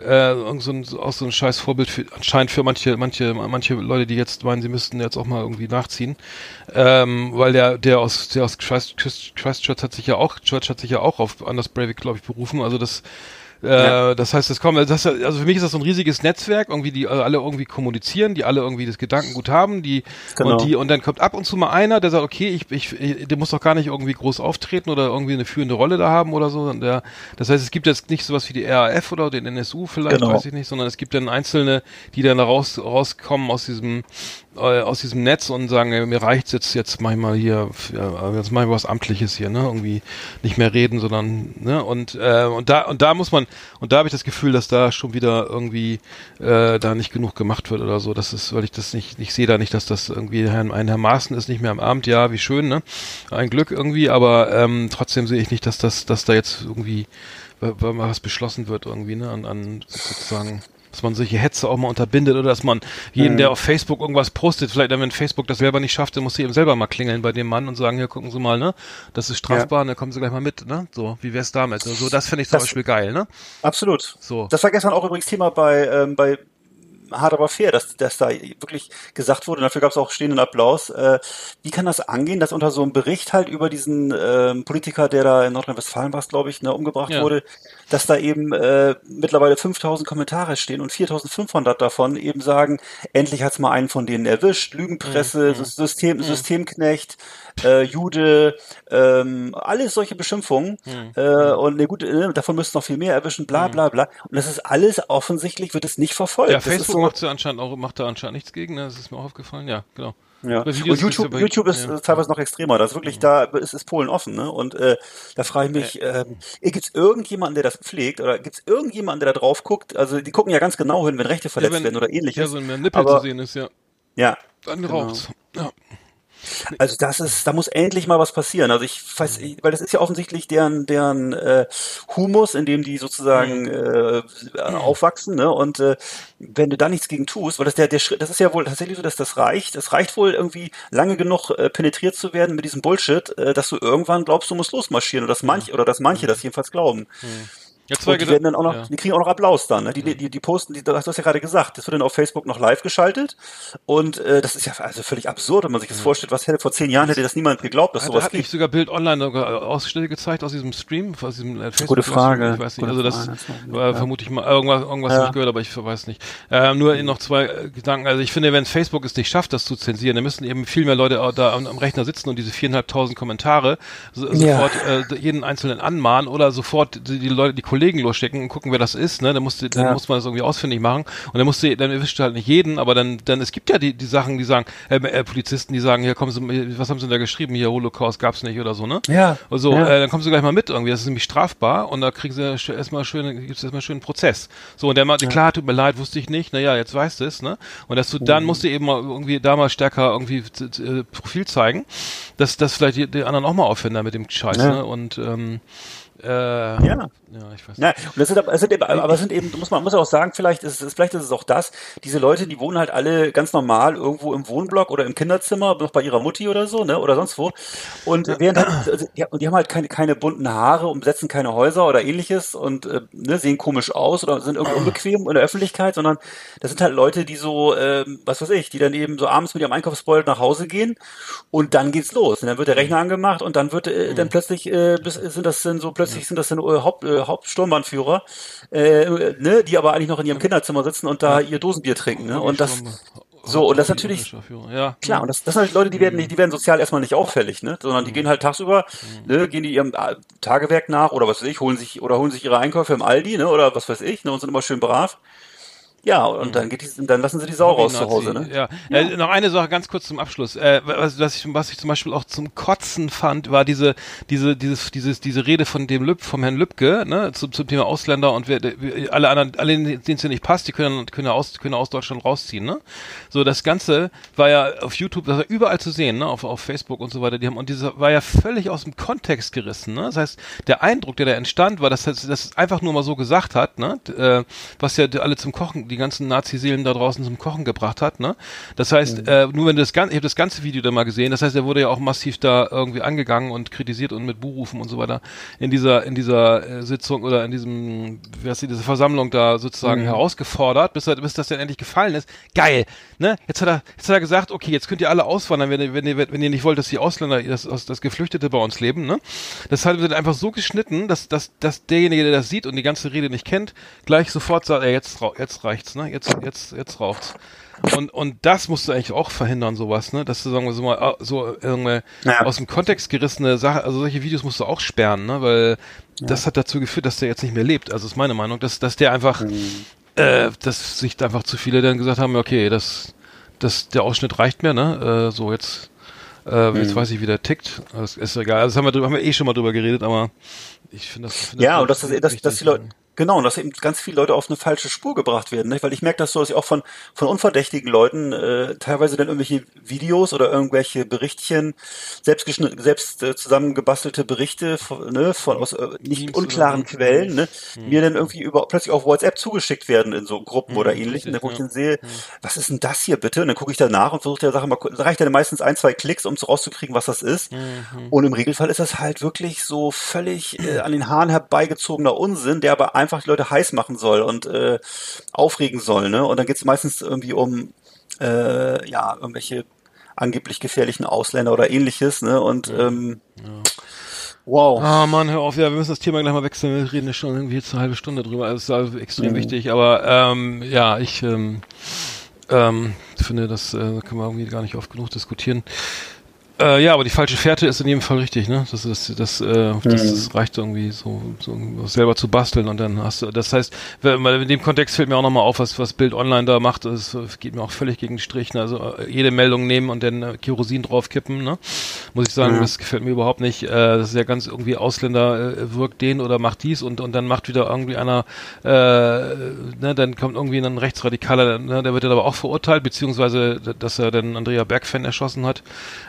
B: äh, so ein, auch so ein scheiß Vorbild für, anscheinend für manche, manche, manche Leute, die jetzt meinen, sie müssten jetzt auch mal irgendwie nachziehen. Ähm, weil der, der aus, der aus Christchurch, Christchurch hat sich ja auch, Church hat sich ja auch auf Anders Breivik, glaube ich, berufen. Also das, äh, ja. Das heißt, es kommt, das, also für mich ist das so ein riesiges Netzwerk, irgendwie, die alle irgendwie kommunizieren, die alle irgendwie das Gedankengut haben, die genau. und die und dann kommt ab und zu mal einer, der sagt, okay, ich, ich, der muss doch gar nicht irgendwie groß auftreten oder irgendwie eine führende Rolle da haben oder so. Der, das heißt, es gibt jetzt nicht sowas wie die RAF oder den NSU vielleicht, genau. weiß ich nicht, sondern es gibt dann einzelne, die dann raus rauskommen aus diesem äh, aus diesem Netz und sagen, äh, mir reicht's jetzt, jetzt mach ich mal hier, ja, jetzt mach ich was Amtliches hier, ne? Irgendwie nicht mehr reden, sondern, ne? Und, äh, und da, und da muss man, und da habe ich das Gefühl, dass da schon wieder irgendwie äh, da nicht genug gemacht wird oder so. Das ist, weil ich das nicht, ich sehe da nicht, dass das irgendwie ein, ein Herr Maaßen ist nicht mehr am Abend, ja, wie schön, ne? Ein Glück irgendwie, aber ähm, trotzdem sehe ich nicht, dass das, dass da jetzt irgendwie was beschlossen wird irgendwie, ne? An, an sozusagen dass man solche Hetze auch mal unterbindet oder dass man jeden, mhm. der auf Facebook irgendwas postet, vielleicht wenn Facebook das selber nicht schafft, dann muss sie eben selber mal klingeln bei dem Mann und sagen, hier gucken Sie mal, ne, das ist strafbar, ja. dann kommen Sie gleich mal mit, ne, so, wie wär's damit? So, also, das finde ich zum das, Beispiel geil, ne?
C: Absolut. So. Das war gestern auch übrigens Thema bei, ähm, bei hart aber fair, dass, dass da wirklich gesagt wurde, und dafür gab es auch stehenden Applaus. Äh, wie kann das angehen, dass unter so einem Bericht halt über diesen ähm, Politiker, der da in Nordrhein-Westfalen war, glaube ich, ne, umgebracht ja. wurde, dass da eben äh, mittlerweile 5000 Kommentare stehen und 4500 davon eben sagen, endlich hat's mal einen von denen erwischt, Lügenpresse, mhm. System, mhm. Systemknecht, äh, Jude, ähm, alles solche Beschimpfungen. Mhm. Äh, und ne, gut, äh, davon müssten noch viel mehr erwischen, bla bla bla. Und das ist alles offensichtlich, wird es nicht verfolgt.
B: Ja, Facebook so, macht, anscheinend auch, macht da anscheinend nichts gegen, ne? das ist mir auch aufgefallen, ja, genau.
C: Ja. Und YouTube, YouTube ist ja. teilweise noch extremer. Das ist wirklich, da ist, ist Polen offen. Ne? Und äh, da frage ich mich, äh, gibt es irgendjemanden, der das pflegt? Oder gibt es irgendjemanden, der da drauf guckt? Also die gucken ja ganz genau hin, wenn Rechte verletzt ja, wenn, werden oder ähnliches.
B: Ja, wenn mehr Nippel Aber, zu sehen ist, ja.
C: Ja.
B: Dann genau. raucht's. Ja.
C: Also das ist, da muss endlich mal was passieren. Also ich weiß, weil das ist ja offensichtlich deren deren äh, Humus, in dem die sozusagen mhm. äh, aufwachsen. Ne? Und äh, wenn du da nichts gegen tust, weil das der der Schritt, das ist ja wohl tatsächlich so, dass das reicht. Es reicht wohl irgendwie lange genug äh, penetriert zu werden mit diesem Bullshit, äh, dass du irgendwann glaubst, du musst losmarschieren oder dass manche oder dass manche das jedenfalls glauben. Mhm. Jetzt und die werden dann auch noch, ja. die kriegen auch noch Applaus dann. Ne? Die, die, die posten, die, du hast ja gerade gesagt, das wird dann auf Facebook noch live geschaltet. Und äh, das ist ja also völlig absurd, wenn man sich das ja. vorstellt. Was hätte vor zehn Jahren hätte das niemand geglaubt, dass
B: hat,
C: sowas
B: hat gibt. sogar Bild online sogar Ausschnitte gezeigt aus diesem Stream, aus diesem
C: äh, Facebook. Gute Frage.
B: Ich weiß nicht. also das war ja. vermutlich mal irgendwas, irgendwas ja. habe ich gehört, aber ich weiß nicht. Ähm, nur noch zwei äh, Gedanken. Also ich finde, wenn Facebook es nicht schafft, das zu zensieren, dann müssen eben viel mehr Leute da am, am Rechner sitzen und diese viereinhalbtausend Kommentare so, sofort äh, jeden einzelnen anmahnen oder sofort die, die Leute, die Kollegen losschicken und gucken, wer das ist, ne? Dann musst du, dann ja. muss man das irgendwie ausfindig machen. Und dann musst du, dann erwischt du halt nicht jeden, aber dann, dann, es gibt ja die, die Sachen, die sagen, äh, äh, Polizisten, die sagen, hier kommen Sie, was haben Sie denn da geschrieben? Hier Holocaust gab's nicht oder so, ne?
C: Ja.
B: Also, ja. Äh, dann kommen Sie gleich mal mit irgendwie. Das ist nämlich strafbar und da kriegen Sie erstmal schön, gibt's erstmal schön einen Prozess. So, und der mal, ja. klar, tut mir leid, wusste ich nicht, naja, jetzt weißt du es, ne? Und dass du, mhm. dann musst du eben mal irgendwie da mal stärker irgendwie äh, Profil zeigen, dass, dass vielleicht die, die anderen auch mal aufhören mit dem Scheiß, ja. ne? Und, ähm,
C: äh, ja. Ja, ich weiß nicht. Ja, und das sind, aber, sind eben, aber sind eben, muss man muss auch sagen, vielleicht ist es, vielleicht ist es auch das, diese Leute, die wohnen halt alle ganz normal irgendwo im Wohnblock oder im Kinderzimmer, noch bei ihrer Mutti oder so, ne, oder sonst wo. Und ja. während halt, also, die, die haben halt keine, keine bunten Haare und besetzen keine Häuser oder ähnliches und äh, ne, sehen komisch aus oder sind irgendwie unbequem in der Öffentlichkeit, sondern das sind halt Leute, die so, äh, was weiß ich, die dann eben so abends mit ihrem Einkaufsbeutel nach Hause gehen und dann geht's los. Und dann wird der Rechner angemacht und dann wird äh, dann mhm. plötzlich äh, sind das dann so plötzlich sind das dann äh, Haupt, äh, Hauptsturmbannführer, äh, ne, die aber eigentlich noch in ihrem Kinderzimmer sitzen und da ihr Dosenbier trinken. Ne? Und das So, und das natürlich, ja. klar, und das, das sind halt Leute, die werden nicht, die werden sozial erstmal nicht auffällig, ne, sondern die gehen halt tagsüber, ne, gehen die ihrem äh, Tagewerk nach oder was weiß ich, holen sich, oder holen sich ihre Einkäufe im Aldi, ne, oder was weiß ich, ne, und sind immer schön brav. Ja, und mhm. dann geht die, dann lassen sie die Sau raus zu Hause, ne?
B: Ja. ja. Äh, noch eine Sache ganz kurz zum Abschluss. Äh, was, was, ich, was ich zum Beispiel auch zum Kotzen fand, war diese, diese, dieses, dieses, diese Rede von dem Lüb, vom Herrn Lübke, ne, zum, zum Thema Ausländer und wer, alle anderen, alle, denen es ja nicht passt, die können, können aus, können aus Deutschland rausziehen, ne? So, das Ganze war ja auf YouTube, das war überall zu sehen, ne, auf, auf Facebook und so weiter, die haben, und diese war ja völlig aus dem Kontext gerissen, ne? Das heißt, der Eindruck, der da entstand, war, dass das, das einfach nur mal so gesagt hat, ne, äh, was ja alle zum Kochen die ganzen Nazi-Seelen da draußen zum Kochen gebracht hat. Ne? Das heißt, mhm. äh, nur wenn du das ganze, ich habe das ganze Video da mal gesehen, das heißt, er wurde ja auch massiv da irgendwie angegangen und kritisiert und mit Buhrufen und so weiter in dieser in dieser äh, Sitzung oder in diesem, wie heißt die, diese Versammlung da sozusagen mhm. herausgefordert, bis, er, bis das dann endlich gefallen ist. Geil, ne? Jetzt hat er, jetzt hat er gesagt, okay, jetzt könnt ihr alle auswandern, wenn ihr, wenn ihr, wenn ihr nicht wollt, dass die Ausländer, das, das Geflüchtete bei uns leben, ne? Das hat wird einfach so geschnitten, dass, dass, dass derjenige, der das sieht und die ganze Rede nicht kennt, gleich sofort sagt, ey, jetzt, jetzt reicht's, ne? Jetzt jetzt, jetzt, raucht's. Und, und das musst du eigentlich auch verhindern, sowas, ne? Dass du, sagen wir so mal, so irgendwie ja. aus dem Kontext gerissene Sache, also solche Videos musst du auch sperren, ne? Weil ja. das hat dazu geführt, dass der jetzt nicht mehr lebt. Also ist meine Meinung, dass, dass der einfach, mhm. äh, dass sich einfach zu viele dann gesagt haben, okay, das, das, der Ausschnitt reicht mir, ne? Äh, so jetzt, äh, mhm. jetzt weiß ich, wie der tickt. Das ist egal. Also das haben wir, haben wir eh schon mal drüber geredet, aber ich finde das. Find
C: ja, das und das, dass, dass die Leute, Genau, und dass eben ganz viele Leute auf eine falsche Spur gebracht werden, nicht? weil ich merke das so, dass ich auch von, von unverdächtigen Leuten äh, teilweise dann irgendwelche Videos oder irgendwelche Berichtchen, selbst, selbst äh, zusammengebastelte Berichte von, ne, von aus äh, nicht unklaren Quellen, ne, mhm. mir dann irgendwie über, plötzlich auf WhatsApp zugeschickt werden in so Gruppen mhm, oder ähnlichen, wo ich dann sehe, mhm. was ist denn das hier bitte? Und dann gucke ich danach und versuche der Sache mal, da reicht dann meistens ein, zwei Klicks, um so rauszukriegen, was das ist. Mhm. Und im Regelfall ist das halt wirklich so völlig äh, an den Haaren herbeigezogener Unsinn, der aber einfach die Leute heiß machen soll und äh, aufregen soll. Ne? Und dann geht es meistens irgendwie um äh, ja irgendwelche angeblich gefährlichen Ausländer oder ähnliches. Ne? Und ähm, ja.
B: Wow. Ah, Mann, hör auf, ja, wir müssen das Thema gleich mal wechseln. Wir reden ja schon irgendwie jetzt eine halbe Stunde drüber. Also, das ist also extrem mhm. wichtig. Aber ähm, ja, ich ähm, ähm, finde, das äh, können wir irgendwie gar nicht oft genug diskutieren. Äh, ja, aber die falsche Fährte ist in jedem Fall richtig, ne? Das ist das, äh, das, das reicht irgendwie so, so selber zu basteln und dann hast du. Das heißt, in dem Kontext fällt mir auch nochmal auf, was was Bild Online da macht. Das geht mir auch völlig gegen die Strichen. Also äh, jede Meldung nehmen und dann äh, Kerosin draufkippen, ne? Muss ich sagen, ja. das gefällt mir überhaupt nicht. Äh, das ist ja ganz irgendwie Ausländer äh, wirkt den oder macht dies und und dann macht wieder irgendwie einer, äh, ne? Dann kommt irgendwie ein Rechtsradikaler, ne? der wird dann aber auch verurteilt, beziehungsweise dass er dann Andrea Bergfan erschossen hat.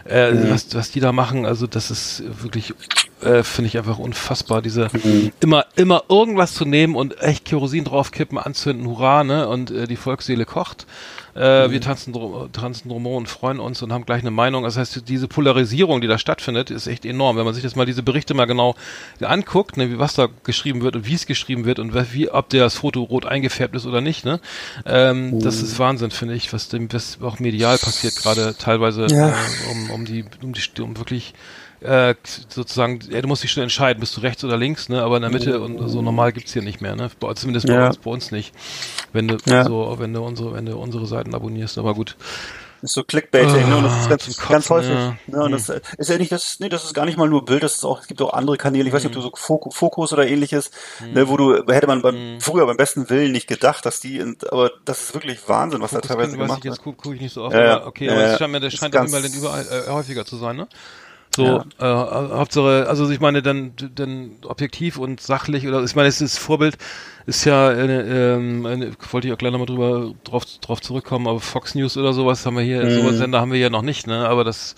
B: Äh, mhm. was, was die da machen, also das ist wirklich, äh, finde ich einfach unfassbar, diese mhm. immer, immer irgendwas zu nehmen und echt Kerosin draufkippen, anzünden, hurra, ne, und äh, die Volksseele kocht. Äh, mhm. Wir tanzen, tanzen drumherum und freuen uns und haben gleich eine Meinung. Das heißt, diese Polarisierung, die da stattfindet, ist echt enorm. Wenn man sich das mal diese Berichte mal genau anguckt, ne, was da geschrieben wird und wie es geschrieben wird und wie, ob der das Foto rot eingefärbt ist oder nicht, ne? Ähm, mhm. Das ist Wahnsinn, finde ich, was dem was auch medial passiert, gerade teilweise ja. äh, um, um die, um die, um wirklich äh, sozusagen, ja, du musst dich schon entscheiden, bist du rechts oder links, ne? Aber in der Mitte und so normal gibt's hier nicht mehr, ne? Zumindest bei, ja. uns, bei uns nicht. Wenn du ja. so, wenn du unsere, wenn du unsere Seiten abonnierst, aber gut.
C: Das ist so Clickbaiting, oh, ne? Und das ist ah, ganz, Kotzen, ganz häufig. Ja. Ne? Und das hm. ist ja nicht, das, nee, das ist gar nicht mal nur Bild, das ist auch, es gibt auch andere Kanäle, ich weiß nicht, ob du hm. so Fokus oder ähnliches, mhm. ne, wo du, hätte man beim, früher beim besten Willen nicht gedacht, dass die, aber das ist wirklich Wahnsinn, was Fokus da teilweise gemacht wird.
B: Jetzt gucke guck ich nicht so oft, ja, aber okay, aber es scheint mir, das scheint auch überall, überall äh, häufiger zu sein, ne? So, ja. äh, Hauptsache, also ich meine, dann, dann objektiv und sachlich oder ich meine, es ist Vorbild ist ja ähm, eine, wollte ich auch gleich nochmal drüber drauf, drauf zurückkommen, aber Fox News oder sowas haben wir hier, mhm. sowas Sender haben wir ja noch nicht, ne? Aber das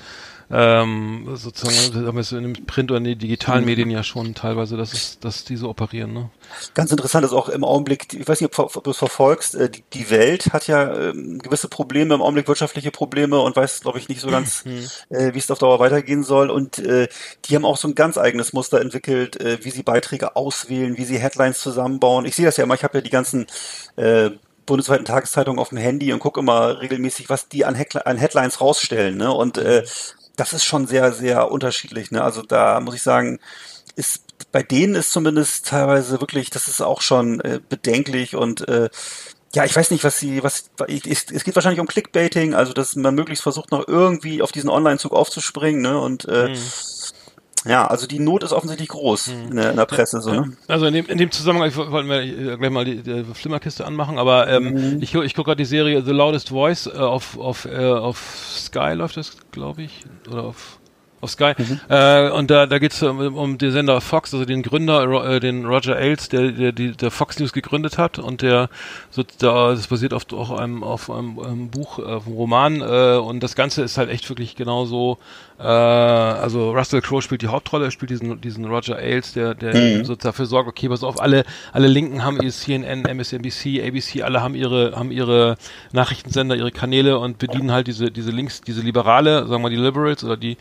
B: ähm, sozusagen haben wir es in den Print- oder in den digitalen mhm. Medien ja schon teilweise, dass es, dass diese operieren. Ne?
C: Ganz interessant ist auch im Augenblick, ich weiß nicht, ob, du es verfolgst, äh, die, die Welt hat ja ähm, gewisse Probleme, im Augenblick wirtschaftliche Probleme und weiß, glaube ich, nicht so ganz, mhm. äh, wie es auf Dauer weitergehen soll. Und äh, die haben auch so ein ganz eigenes Muster entwickelt, äh, wie sie Beiträge auswählen, wie sie Headlines zusammenbauen. Ich sehe das ja immer, ich habe ja die ganzen äh, bundesweiten Tageszeitungen auf dem Handy und gucke immer regelmäßig, was die an, Headli an Headlines rausstellen. Ne? Und äh, das ist schon sehr, sehr unterschiedlich. Ne? Also da muss ich sagen, ist bei denen ist zumindest teilweise wirklich, das ist auch schon äh, bedenklich und äh, ja, ich weiß nicht, was sie, was, es, es geht wahrscheinlich um Clickbaiting, also dass man möglichst versucht, noch irgendwie auf diesen Online-Zug aufzuspringen, ne? Und äh, mhm. Ja, also die Not ist offensichtlich groß hm. in, der, in der Presse. So, ne?
B: Also in dem, in dem Zusammenhang wollten wir äh, gleich mal die, die Flimmerkiste anmachen, aber ähm, mhm. ich, ich gucke gerade die Serie The Loudest Voice äh, auf, auf, äh, auf Sky läuft das, glaube ich, oder auf auf Sky. Mhm. Äh, und da, da geht es um, um den Sender Fox, also den Gründer, äh, den Roger Ailes, der, der, die, der Fox News gegründet hat und der, so, da, das basiert auf, auch einem, auf einem, einem Buch, auf einem Roman äh, und das Ganze ist halt echt wirklich genauso äh, also Russell Crowe spielt die Hauptrolle, er spielt diesen, diesen Roger Ailes, der, der mhm. so dafür sorgt, okay, pass auf, alle, alle Linken haben ihr CNN, MSNBC, ABC, alle haben ihre, haben ihre Nachrichtensender, ihre Kanäle und bedienen halt diese, diese Links, diese Liberale, sagen wir die Liberals oder die,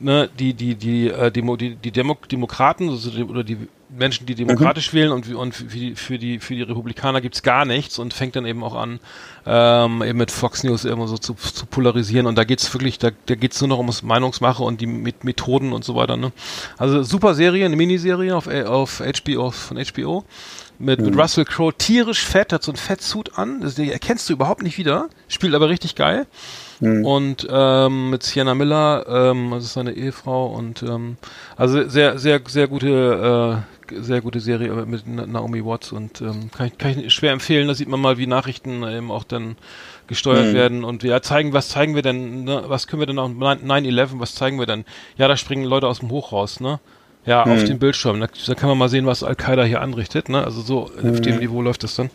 B: ne, die, die, die, äh, Demo, die, die Demo Demokraten also die, oder die Menschen, die demokratisch mhm. wählen und, und für, die, für, die, für die Republikaner gibt's gar nichts und fängt dann eben auch an, ähm, eben mit Fox News immer so zu, zu polarisieren und da geht's wirklich, da, da geht's nur noch ums Meinungsmache und die mit Methoden und so weiter. Ne? Also super Serie, eine Miniserie auf, auf HBO, von HBO mit, mhm. mit Russell Crowe, tierisch fett, hat so ein Fettsuit an, das erkennst du überhaupt nicht wieder, spielt aber richtig geil. Mhm. Und ähm, mit Sienna Miller, ähm, das ist seine Ehefrau und ähm, also sehr, sehr, sehr gute, äh, sehr gute Serie mit Naomi Watts und ähm, kann, ich, kann ich schwer empfehlen. Da sieht man mal, wie Nachrichten eben auch dann gesteuert mhm. werden und wir zeigen, was zeigen wir denn, ne? was können wir denn auch 9-11, was zeigen wir denn? Ja, da springen Leute aus dem Hochhaus, ne? Ja, mhm. auf dem Bildschirm. Da, da, kann man mal sehen, was Al-Qaida hier anrichtet, ne? Also so auf dem mhm. Niveau läuft das dann.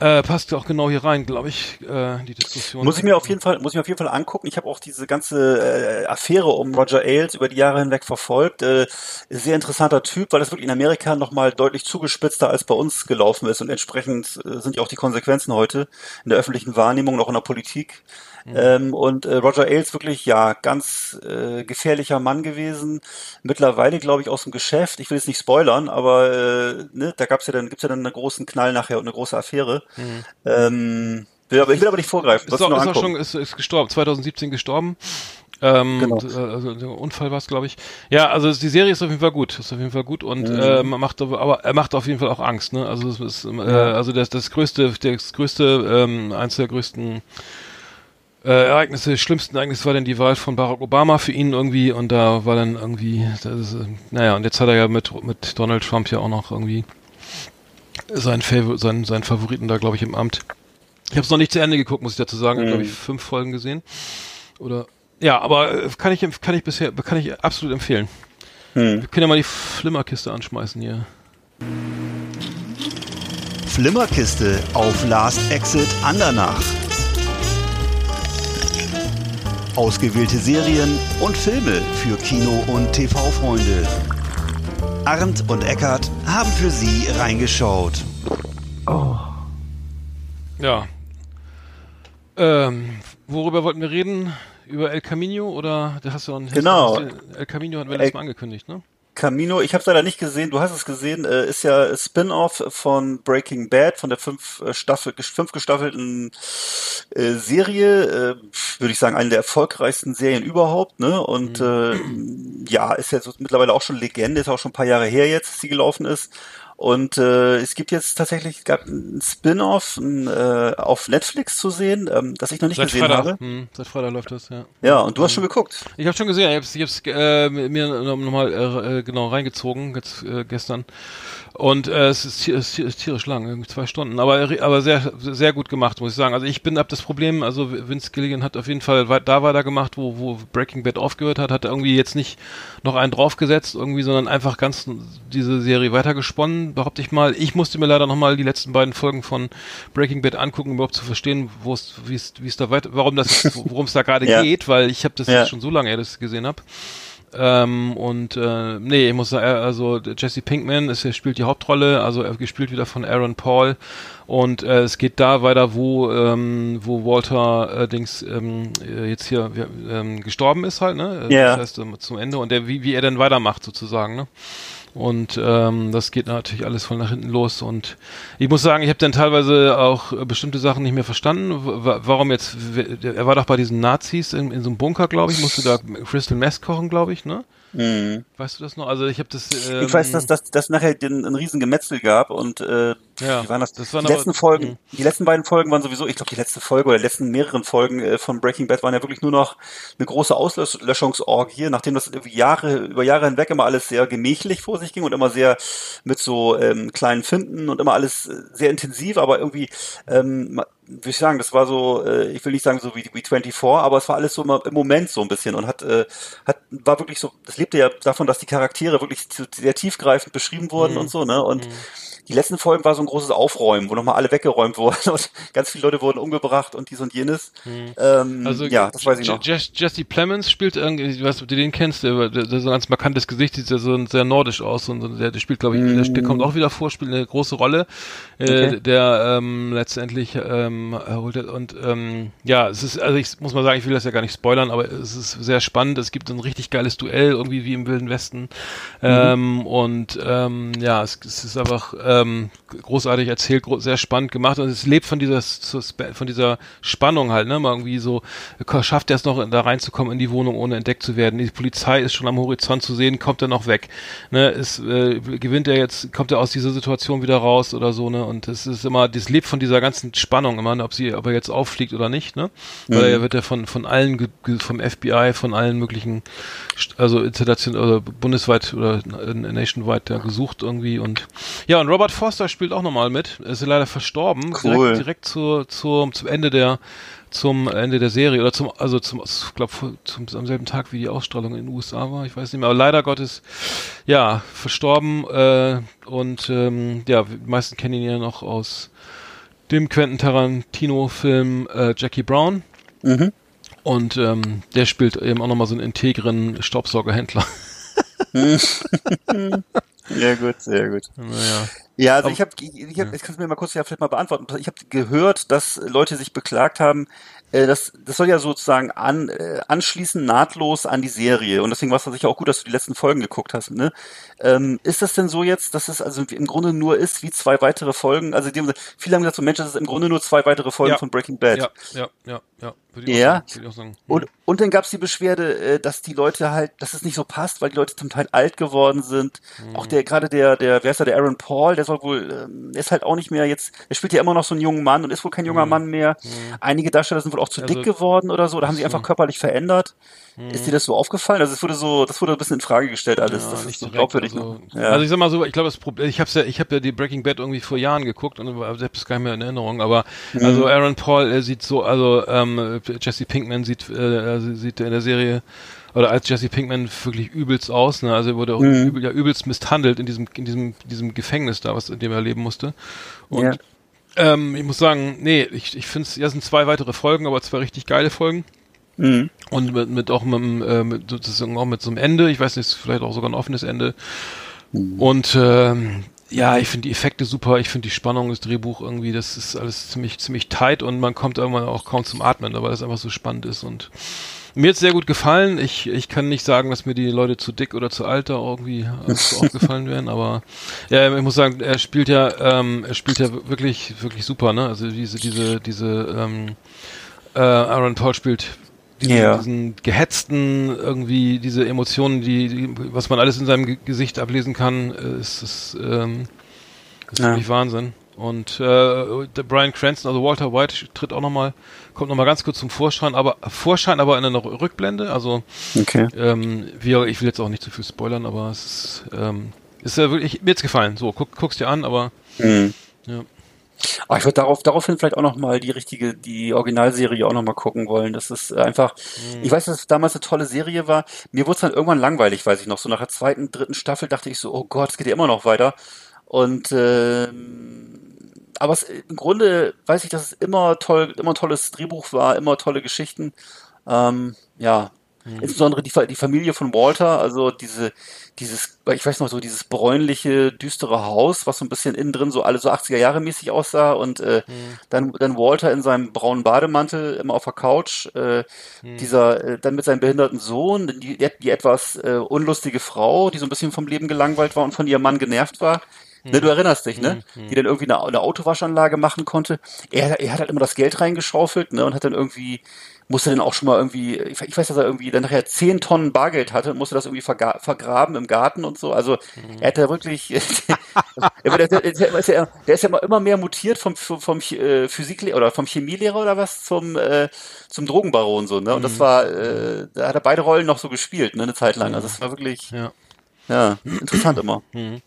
B: Äh, passt auch genau hier rein, glaube ich, äh, die Diskussion.
C: Muss ich mir auf jeden Fall, muss ich mir auf jeden Fall angucken. Ich habe auch diese ganze äh, Affäre um Roger Ailes über die Jahre hinweg verfolgt. Äh, sehr interessanter Typ, weil das wirklich in Amerika nochmal deutlich zugespitzter als bei uns gelaufen ist und entsprechend äh, sind ja auch die Konsequenzen heute in der öffentlichen Wahrnehmung und auch in der Politik. Mhm. Ähm, und äh, Roger Ailes wirklich, ja, ganz äh, gefährlicher Mann gewesen. Mittlerweile, glaube ich, aus dem Geschäft. Ich will jetzt nicht spoilern, aber äh, ne, da gab's ja dann, gibt's ja dann einen großen Knall nachher und eine große Affäre. Mhm. Ähm, will aber, ich will aber nicht vorgreifen.
B: Ist, auch, ist auch schon, ist, ist gestorben, 2017 gestorben. Ähm, genau. also der Unfall war es, glaube ich. Ja, also die Serie ist auf jeden Fall gut, ist auf jeden Fall gut und mhm. äh, macht aber er macht auf jeden Fall auch Angst. Ne? Also es ist, äh, also das, das größte, das größte, ähm, eins der größten äh, Ereignisse, schlimmsten Ereignis war dann die Wahl von Barack Obama für ihn irgendwie und da war dann irgendwie, das, äh, naja, und jetzt hat er ja mit, mit Donald Trump ja auch noch irgendwie seinen, Favor seinen, seinen Favoriten da, glaube ich, im Amt. Ich habe es noch nicht zu Ende geguckt, muss ich dazu sagen. Mhm. Ich habe, ich, fünf Folgen gesehen. Oder ja, aber äh, kann ich kann ich bisher kann ich absolut empfehlen. Mhm. Wir können ja mal die Flimmerkiste anschmeißen hier.
A: Flimmerkiste auf Last Exit Andernach. Ausgewählte Serien und Filme für Kino- und TV-Freunde. Arndt und Eckart haben für Sie reingeschaut. Oh.
B: Ja. Ähm, worüber wollten wir reden? Über El Camino oder da hast du einen
C: Genau.
B: El Camino hatten wir letztes Mal angekündigt, ne?
C: Camino, ich habe es leider nicht gesehen, du hast es gesehen, äh, ist ja Spin-off von Breaking Bad, von der fünf äh, Staffel, fünf gestaffelten äh, Serie, äh, würde ich sagen, eine der erfolgreichsten Serien überhaupt, ne? Und mhm. äh, ja, ist ja so mittlerweile auch schon Legende, ist auch schon ein paar Jahre her jetzt, dass sie gelaufen ist. Und äh, es gibt jetzt tatsächlich gab ein Spin-off äh, auf Netflix zu sehen, ähm, das ich noch nicht Seit gesehen
B: Freitag.
C: habe.
B: Hm, seit Freitag läuft das, ja.
C: Ja, und du hast schon geguckt.
B: Ich habe schon gesehen, ich habe es äh, mir nochmal äh, äh, genau reingezogen jetzt äh, gestern. Und äh, es, ist, es ist tierisch lang, irgendwie zwei Stunden, aber aber sehr sehr gut gemacht, muss ich sagen. Also ich bin ab das Problem, also Vince Gilligan hat auf jeden Fall da weiter gemacht, wo wo Breaking Bad aufgehört hat, hat er irgendwie jetzt nicht noch einen draufgesetzt irgendwie, sondern einfach ganz diese Serie weitergesponnen, behaupte ich mal. Ich musste mir leider nochmal die letzten beiden Folgen von Breaking Bad angucken, um überhaupt zu verstehen, wo es wie es wie es da weiter, warum das worum es da gerade ja. geht, weil ich habe das ja. schon so lange, das gesehen habe. Ähm, und äh, nee, ich muss sagen, also Jesse Pinkman ist, er spielt die Hauptrolle, also er gespielt wieder von Aaron Paul. Und äh, es geht da weiter, wo, ähm, wo Walter äh, Dings ähm, äh, jetzt hier ähm, gestorben ist halt, ne?
C: Ja.
B: Das heißt, zum Ende und der, wie, wie er dann weitermacht sozusagen, ne? Und ähm, das geht natürlich alles voll nach hinten los. Und ich muss sagen, ich habe dann teilweise auch bestimmte Sachen nicht mehr verstanden. Warum jetzt? Er war doch bei diesen Nazis in, in so einem Bunker, glaube ich, musste da Crystal Mess kochen, glaube ich, ne? Mhm. Weißt du das noch? Also ich habe das.
C: Ähm, ich weiß, dass das dass nachher den, ein riesen Gemetzel gab und äh, ja, waren das? das waren die letzten Folgen, mh. die letzten beiden Folgen waren sowieso, ich glaube, die letzte Folge oder die letzten mehreren Folgen äh, von Breaking Bad waren ja wirklich nur noch eine große Auslöschungsorgie, nachdem das irgendwie Jahre über Jahre hinweg immer alles sehr gemächlich vor sich ging und immer sehr mit so ähm, kleinen Finden und immer alles äh, sehr intensiv, aber irgendwie ähm, wie ich sagen, das war so, äh, ich will nicht sagen so wie, wie 24, aber es war alles so im Moment so ein bisschen und hat, äh, hat, war wirklich so, das lebte ja davon, dass die Charaktere wirklich sehr tiefgreifend beschrieben wurden mhm. und so, ne? Und mhm die letzten Folgen war so ein großes Aufräumen, wo nochmal alle weggeräumt wurden und ganz viele Leute wurden umgebracht und dies und jenes. Hm. Ähm, also ja, das weiß ich noch.
B: Jesse Plemons spielt irgendwie, ich weiß, ob du den kennst, der, der, der so ein ganz markantes Gesicht, sieht ja so sehr nordisch aus und der, der spielt, glaube ich, mm. der, kommt auch wieder vor, spielt eine große Rolle, äh, okay. der ähm, letztendlich ähm, holt und ähm, ja, es ist, also ich muss mal sagen, ich will das ja gar nicht spoilern, aber es ist sehr spannend. Es gibt ein richtig geiles Duell irgendwie wie im Wilden Westen mhm. ähm, und ähm, ja, es, es ist einfach äh, ähm, großartig erzählt, gro sehr spannend gemacht und es lebt von dieser von dieser Spannung halt, ne? Mal irgendwie so schafft er es noch da reinzukommen in die Wohnung ohne entdeckt zu werden. Die Polizei ist schon am Horizont zu sehen, kommt er noch weg, ne? Ist äh, gewinnt er jetzt, kommt er aus dieser Situation wieder raus oder so, ne? Und es ist immer, das lebt von dieser ganzen Spannung immer, ne? ob sie, ob er jetzt auffliegt oder nicht, ne? Mhm. Weil er wird ja von von allen vom FBI, von allen möglichen, also international oder bundesweit oder nationwide ja, gesucht irgendwie und ja und Robert Robert Foster spielt auch nochmal mit. Er ist leider verstorben. Cool. Direkt, direkt zur, zur, zum Ende der zum Ende der Serie oder zum also zum ich glaube zum am selben Tag wie die Ausstrahlung in den USA war ich weiß nicht mehr aber leider Gottes ja verstorben äh, und ähm, ja die meisten kennen ihn ja noch aus dem Quentin Tarantino Film äh, Jackie Brown mhm. und ähm, der spielt eben auch nochmal so einen integren Staubsaugerhändler
C: Sehr gut, sehr gut. Naja. Ja, also ich habe, ich, hab, ich kann mir mal kurz ja vielleicht mal beantworten. Ich habe gehört, dass Leute sich beklagt haben, äh, das, das soll ja sozusagen an, äh, anschließen nahtlos an die Serie. Und deswegen war es sicher auch gut, dass du die letzten Folgen geguckt hast. Ne? Ähm, ist das denn so jetzt, dass es also im Grunde nur ist wie zwei weitere Folgen? Also die, viele haben gesagt, so Mensch, das ist im Grunde nur zwei weitere Folgen ja. von Breaking Bad.
B: Ja, ja, ja, ja.
C: Würde ich ja. Auch sagen, sagen. Hm. Und, und dann gab es die Beschwerde, äh, dass die Leute halt, dass es nicht so passt, weil die Leute zum Teil alt geworden sind. Mhm. Auch der, gerade der, der, wer ist da, der Aaron Paul, der soll wohl, ähm, ist halt auch nicht mehr jetzt, er spielt ja immer noch so einen jungen Mann und ist wohl kein junger mhm. Mann mehr. Mhm. Einige Darsteller sind wohl auch zu also, dick geworden oder so, da haben sie einfach körperlich verändert. Mhm. Ist dir das so aufgefallen? Also es wurde so, das wurde ein bisschen in Frage gestellt alles. Ja, das ist so glaubwürdig.
B: Also, ja. also ich sag mal so, ich glaube, das Problem, ich hab's ja, ich habe ja die Breaking Bad irgendwie vor Jahren geguckt und selbst gar nicht mehr in Erinnerung, aber mhm. also Aaron Paul, er sieht so, also ähm, Jesse Pinkman sieht, äh, sieht in der Serie oder als Jesse Pinkman wirklich übelst aus, ne? Also er wurde auch mhm. übel, ja, übelst misshandelt in diesem, in diesem, diesem Gefängnis da, was in dem er leben musste. Und ja. ähm, ich muss sagen, nee, ich, ich finde es, ja, sind zwei weitere Folgen, aber zwei richtig geile Folgen. Mhm. Und mit, mit auch mit, äh, mit sozusagen auch mit so einem Ende, ich weiß nicht, vielleicht auch sogar ein offenes Ende. Mhm. Und ähm, ja, ich finde die Effekte super, ich finde die Spannung, das Drehbuch irgendwie, das ist alles ziemlich, ziemlich tight und man kommt irgendwann auch kaum zum Atmen, weil das einfach so spannend ist und mir hat sehr gut gefallen. Ich, ich kann nicht sagen, dass mir die Leute zu dick oder zu alt da irgendwie aufgefallen wären, aber ja, ich muss sagen, er spielt ja, ähm, er spielt ja wirklich, wirklich super, ne? Also diese, diese, diese, ähm, äh, Aaron Paul spielt diesen, ja. diesen gehetzten, irgendwie diese Emotionen, die, die, was man alles in seinem Gesicht ablesen kann, äh, ist, ist, ähm, ist ja. wirklich Wahnsinn. Und äh, der Brian Cranston, also Walter White, tritt auch nochmal, kommt nochmal ganz kurz zum Vorschein, aber Vorschein aber in einer Rückblende. Also okay. ähm, wir, ich will jetzt auch nicht zu viel spoilern, aber es ist, ähm, ist ja wirklich, mir jetzt gefallen. So, guck, guck's dir an, aber mhm.
C: ja. Aber ich würde darauf, daraufhin vielleicht auch nochmal die richtige, die Originalserie auch nochmal gucken wollen. Das ist einfach, mhm. ich weiß, dass es damals eine tolle Serie war. Mir wurde es dann irgendwann langweilig, weiß ich noch. So nach der zweiten, dritten Staffel dachte ich so, oh Gott, es geht ja immer noch weiter. Und äh, aber es, im Grunde weiß ich, dass es immer toll, immer ein tolles Drehbuch war, immer tolle Geschichten. Ähm, ja, Mhm. Insbesondere die, die Familie von Walter, also diese, dieses, ich weiß noch so, dieses bräunliche, düstere Haus, was so ein bisschen innen drin so alle so 80er Jahre mäßig aussah und äh, mhm. dann, dann Walter in seinem braunen Bademantel immer auf der Couch, äh, mhm. dieser, äh, dann mit seinem behinderten Sohn, die, die etwas äh, unlustige Frau, die so ein bisschen vom Leben gelangweilt war und von ihrem Mann genervt war Ne, du erinnerst dich, ne? Die dann irgendwie eine, eine Autowaschanlage machen konnte. Er, er hat halt immer das Geld reingeschaufelt, ne? Und hat dann irgendwie musste dann auch schon mal irgendwie, ich weiß, dass er irgendwie dann nachher zehn Tonnen Bargeld hatte und musste das irgendwie vergraben im Garten und so. Also mhm. er hat da wirklich, der, der, ist ja, ja immer mehr mutiert vom, vom äh, Physiklehrer oder vom Chemielehrer oder was zum, äh, zum Drogenbaron so, ne? Und das mhm. war, äh, da hat er beide Rollen noch so gespielt, ne, eine Zeit lang. Also das war wirklich, ja, ja interessant immer. Mhm.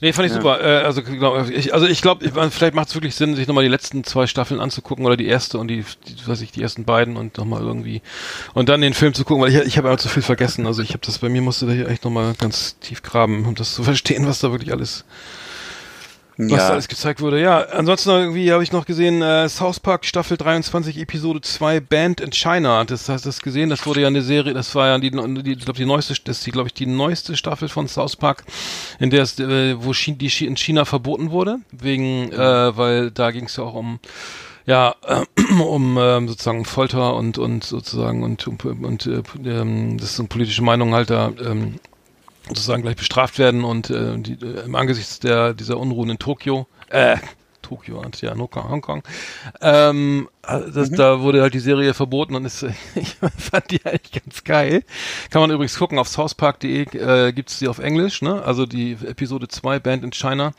B: Nee, fand ich ja. super. Äh, also, glaub, ich, also ich glaube, vielleicht macht es wirklich Sinn, sich nochmal die letzten zwei Staffeln anzugucken oder die erste und die, die weiß ich, die ersten beiden und nochmal irgendwie und dann den Film zu gucken, weil ich, ich habe einfach zu viel vergessen. Also ich habe das bei mir musste da hier echt nochmal ganz tief graben, um das zu verstehen, was da wirklich alles was ja. alles gezeigt wurde. Ja, ansonsten irgendwie habe ich noch gesehen, äh, South Park Staffel 23, Episode 2, Band in China. Das hast du das gesehen? Das wurde ja eine Serie, das war ja die, die ich glaube die neueste, das ist die, glaube ich, die neueste Staffel von South Park, in der es, äh, wo Ch die in China verboten wurde, wegen, äh, weil da ging es ja auch um ja, um äh, sozusagen Folter und und sozusagen und und, und äh, ähm, das sind politische Meinungen halt da ähm, sozusagen gleich bestraft werden und äh, die, äh, im Angesicht der dieser Unruhen in Tokio, äh, Tokio und ja, Hongkong, ähm, äh, das, mhm. da wurde halt die Serie verboten und ist, ich fand die eigentlich ganz geil. Kann man übrigens gucken, auf southpark.de äh, gibt es die auf Englisch, ne? Also die Episode 2, Band in China.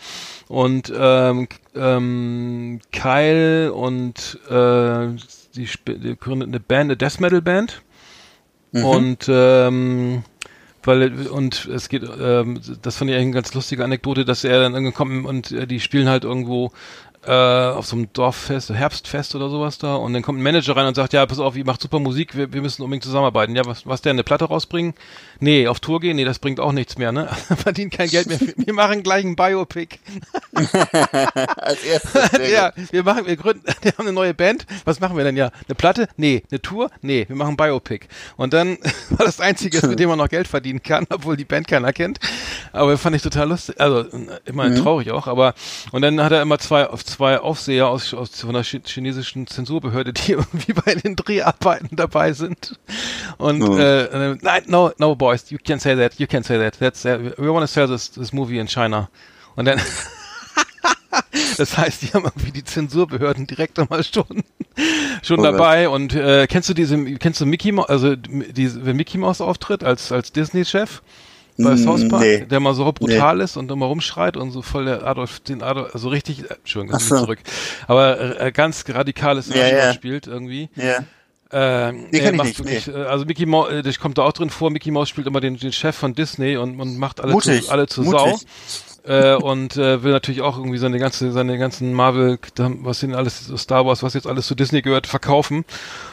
B: Und ähm, ähm, Kyle und äh, die, die gründet eine Band, eine Death Metal Band. Mhm. Und ähm, weil und es geht, ähm, das fand ich eine ganz lustige Anekdote, dass er dann kommt und äh, die spielen halt irgendwo äh, auf so einem Dorffest, Herbstfest oder sowas da und dann kommt ein Manager rein und sagt, ja, pass auf, ihr macht super Musik, wir, wir müssen unbedingt zusammenarbeiten. Ja, was, was der, eine Platte rausbringen? Nee, auf Tour gehen? Nee, das bringt auch nichts mehr, ne? Verdient kein Geld mehr. Wir machen gleich ein Biopic. Als erstes. ja, wir machen, wir gründen, wir haben eine neue Band. Was machen wir denn? Ja, eine Platte? Nee, eine Tour? Nee, wir machen Biopic. Und dann war das Einzige, mit dem man noch Geld verdienen kann, obwohl die Band keiner kennt. Aber fand ich total lustig, also immer mhm. traurig auch, aber und dann hat er immer zwei zwei Aufseher aus, aus von der chinesischen Zensurbehörde, die irgendwie bei den Dreharbeiten dabei sind. Und oh. äh, nein, no, no boys, you can't say that, you can't say that. That's uh, we want to sell this, this movie in China. Und dann das heißt, die haben irgendwie die Zensurbehörden direkt einmal schon schon oh, dabei. Und äh, kennst du diese, kennst du Mickey Mouse, also die, wenn Mickey Mouse auftritt als als Disney-Chef? Bei South Park, nee. der mal so brutal nee. ist und immer rumschreit und so voll der Adolf, den Adolf, also richtig, äh, Entschuldigung, so. zurück, aber äh, ganz radikales
C: ja, ja.
B: spielt irgendwie.
C: Ja.
B: Ähm, nee, kann ich nicht, wirklich, nee. Äh, also Mickey Mouse, äh, das kommt da auch drin vor, Mickey Mouse spielt immer den, den Chef von Disney und, und macht alle Mutig. zu, alle zu Mutig. Sau äh, und äh, will natürlich auch irgendwie seine ganze, seine ganzen Marvel, was sind alles Star Wars, was jetzt alles zu Disney gehört, verkaufen.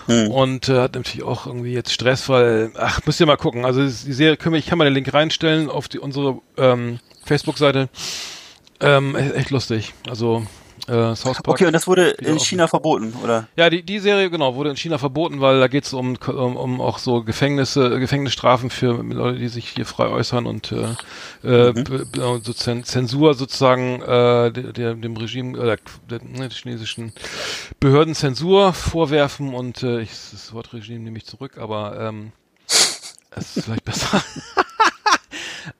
B: Hm. Und äh, hat natürlich auch irgendwie jetzt Stress, weil, ach, müsst ihr mal gucken. Also die Serie, können wir, ich kann mal den Link reinstellen auf die unsere ähm, Facebook-Seite. Ähm, echt lustig. Also
C: äh, South Park. Okay, und das wurde in China verboten, oder?
B: Ja, die, die Serie, genau, wurde in China verboten, weil da geht es um, um, um auch so Gefängnisse, Gefängnisstrafen für Leute, die sich hier frei äußern und äh, äh mhm. so Zensur sozusagen äh, der, dem Regime, äh, der, der chinesischen Behörden Zensur vorwerfen und äh, ich, das Wort Regime nehme ich zurück, aber ähm, es ist vielleicht besser.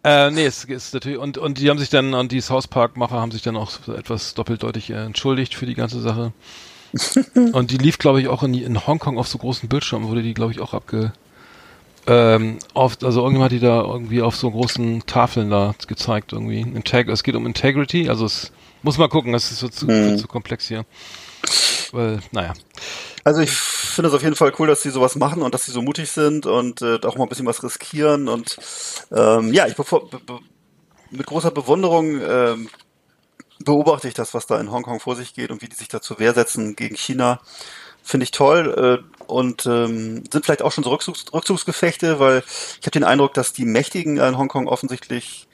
B: Äh, nee, es ist natürlich, und, und die haben sich dann, und die South Park-Macher haben sich dann auch etwas doppeldeutig äh, entschuldigt für die ganze Sache. und die lief, glaube ich, auch in, in Hongkong auf so großen Bildschirmen, wurde die, glaube ich, auch abge, ähm, auf, also irgendjemand hat die da irgendwie auf so großen Tafeln da gezeigt, irgendwie. Integ es geht um Integrity, also es muss man gucken, es ist so zu, hm. zu komplex hier. Weil, naja.
C: Also ich finde es auf jeden Fall cool, dass sie sowas machen und dass sie so mutig sind und äh, auch mal ein bisschen was riskieren. Und ähm, ja, ich bevor, be, be, mit großer Bewunderung ähm, beobachte ich das, was da in Hongkong vor sich geht und wie die sich da zur Wehr setzen gegen China. Finde ich toll äh, und ähm, sind vielleicht auch schon so Rückzugs Rückzugsgefechte, weil ich habe den Eindruck, dass die Mächtigen in Hongkong offensichtlich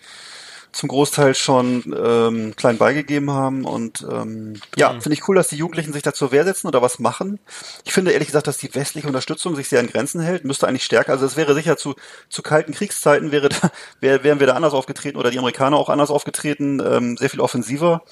C: zum Großteil schon ähm, klein beigegeben haben. Und ähm, ja, mhm. finde ich cool, dass die Jugendlichen sich da zur Wehr setzen oder was machen. Ich finde ehrlich gesagt, dass die westliche Unterstützung sich sehr in Grenzen hält, müsste eigentlich stärker. Also es wäre sicher zu, zu kalten Kriegszeiten wäre da, wär, wären wir da anders aufgetreten oder die Amerikaner auch anders aufgetreten, ähm, sehr viel offensiver.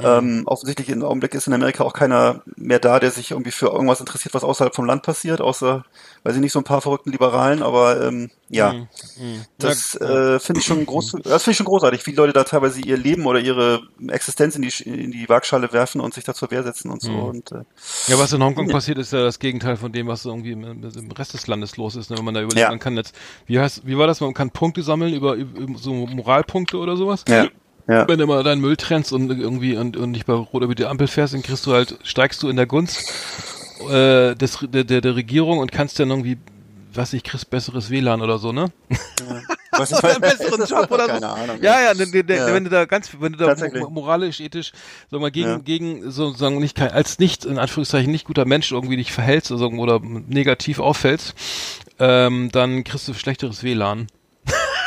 C: Ähm, offensichtlich im Augenblick ist in Amerika auch keiner mehr da, der sich irgendwie für irgendwas interessiert, was außerhalb vom Land passiert, außer, weiß ich nicht, so ein paar verrückten Liberalen, aber ähm, ja,
B: Mhm. Mhm.
C: das äh, finde ich schon groß, das finde ich schon großartig, wie Leute da teilweise ihr Leben oder ihre Existenz in die in die Waagschale werfen und sich da zur Wehr setzen und so.
B: Mhm.
C: Und äh,
B: Ja, was in Hongkong passiert, ist ja das Gegenteil von dem, was irgendwie im, im Rest des Landes los ist. Ne? Wenn man da überlegt,
C: Ja.
B: man kann jetzt, wie heißt, wie war das, man kann Punkte sammeln über, über so Moralpunkte oder sowas.
C: ja, ja,
B: Wenn du mal deinen Müll trennst und irgendwie und, und nicht bei Rot über die Ampel fährst, dann kriegst du halt, steigst du in der Gunst äh, des, der, der, der Regierung und kannst dann irgendwie, was ich, kriegst besseres WLAN oder so, ne?
C: was ich
B: Oder einen besseren Job oder so.
C: Ahnung.
B: Ja, ja, der, der,
C: Ja.
B: wenn du da ganz, wenn du da moralisch, ethisch, sag mal, gegen,
C: Ja.
B: gegen, sozusagen nicht kein, als nicht, in Anführungszeichen, nicht guter Mensch irgendwie dich verhältst oder, oder negativ auffällst, ähm, dann kriegst du schlechteres WLAN.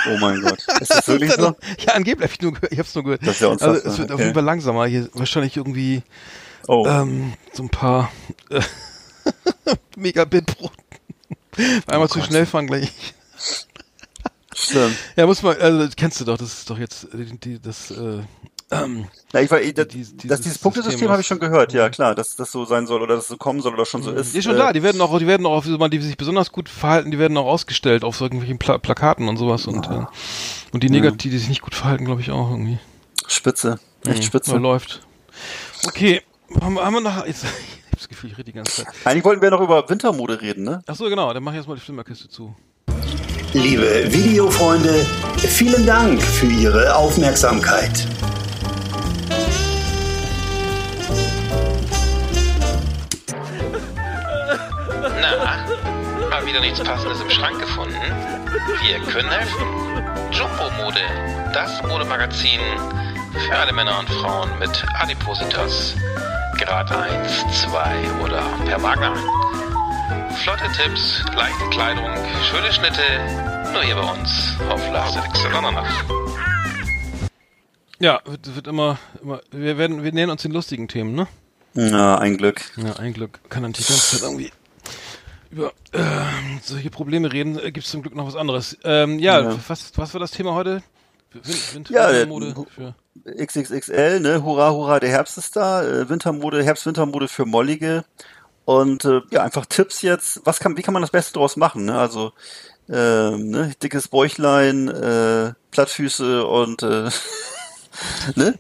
C: Oh mein Gott, ist das wirklich so?
B: Ja, angeblich, hab ich, nur, gehört- ich hab's nur gehört.
C: Das ist ja
B: also,
C: unfassbar,
B: es wird auf
C: okay.
B: jeden Fall langsamer. Hier wahrscheinlich irgendwie,
C: Oh,
B: ähm, so ein paar, äh, Megabit pro, einmal zu
C: Gott.
B: schnell fahren gleich.
C: stimmt.
B: Ja, muss man, also, das kennst du doch, das ist doch jetzt, die, die, das, äh, ähm,
C: Ja, ich war, das,
B: Die- dieses
C: das, dieses Punktesystem
B: System
C: habe ich schon gehört, ja klar, dass das so sein soll oder dass es so kommen soll oder schon so ist.
B: Die ist schon
C: Äh,
B: da, die werden auch, die werden auch, wie man die sich besonders gut verhalten, die werden auch ausgestellt auf so irgendwelchen Pla Plakaten und sowas und, äh, und die negativ, die sich nicht gut verhalten, glaube ich auch irgendwie.
C: Spitze, echt
B: Mhm.
C: spitze.
B: Ja, läuft. Okay, haben, wir- haben wir noch, jetzt, ich hab das Gefühl, ich rede die ganze Zeit.
C: Eigentlich wollten wir noch über Wintermode reden, ne?
B: Ach so, genau, dann mach ich erstmal die Flimmerkiste zu.
A: Liebe Videofreunde, vielen Dank für Ihre Aufmerksamkeit.
D: Wieder nichts Passendes im Schrank gefunden? Wir können helfen. Jumbo Mode, das Modemagazin für alle Männer und Frauen mit Adipositas. Grad 1, 2 oder per Magna. Flotte Tipps, leichte Kleidung, schöne Schnitte, nur hier bei uns auf Nacht.
B: Ja, wird, wird immer, immer, wir werden, wir nähern uns den lustigen Themen, ne?
C: Ja, ein Glück.
B: Ja, ein Glück. Kann dann die ganze Zeit irgendwie über ähm, solche Probleme reden. Äh, Gibt's zum Glück noch was anderes. Ähm, ja,
C: Ja.
B: Was, was war das Thema heute? Wind, Wind,
C: Ja,
B: Wintermode
C: der-
B: für.
C: XXXL, ne? Hurra, hurra, der Herbst ist da. Äh, Wintermode, Herbst-Wintermode für Mollige. Und äh, ja, einfach Tipps jetzt. Was kann, wie kann man das Beste draus machen? Ne? Also ähm, ne? dickes Bäuchlein, äh, Plattfüße und äh, ne?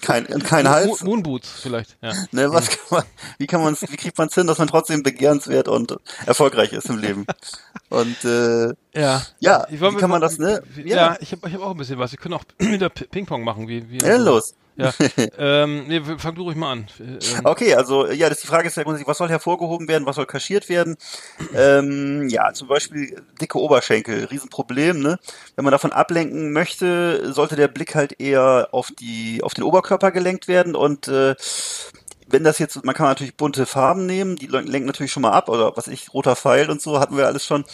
C: kein, kein Hals.
B: Mo- Moonboots vielleicht, ja.
C: Ne, was kann man, wie kann man wie kriegt man es hin, dass man trotzdem begehrenswert und erfolgreich ist im Leben? Und äh,
B: Ja.
C: ja,
B: Ich
C: wie kann man das, ne?
B: Ja, ich habe ich hab auch ein bisschen was. Wir können auch wieder Ping-Pong machen. Wie, wie
C: Ja, los.
B: Ja. ähm, nee, fang du ruhig mal an. Äh, Ähm,
C: Okay, also ja, das die Frage ist ja grundsätzlich, was soll hervorgehoben werden, was soll kaschiert werden? Ähm, ja, zum Beispiel dicke Oberschenkel, Riesenproblem, ne? Wenn man davon ablenken möchte, sollte der Blick halt eher auf die, auf den Oberkörper gelenkt werden und äh, wenn das jetzt, man kann natürlich bunte Farben nehmen, die lenken natürlich schon mal ab, oder was ich, roter Pfeil und so, hatten wir alles schon.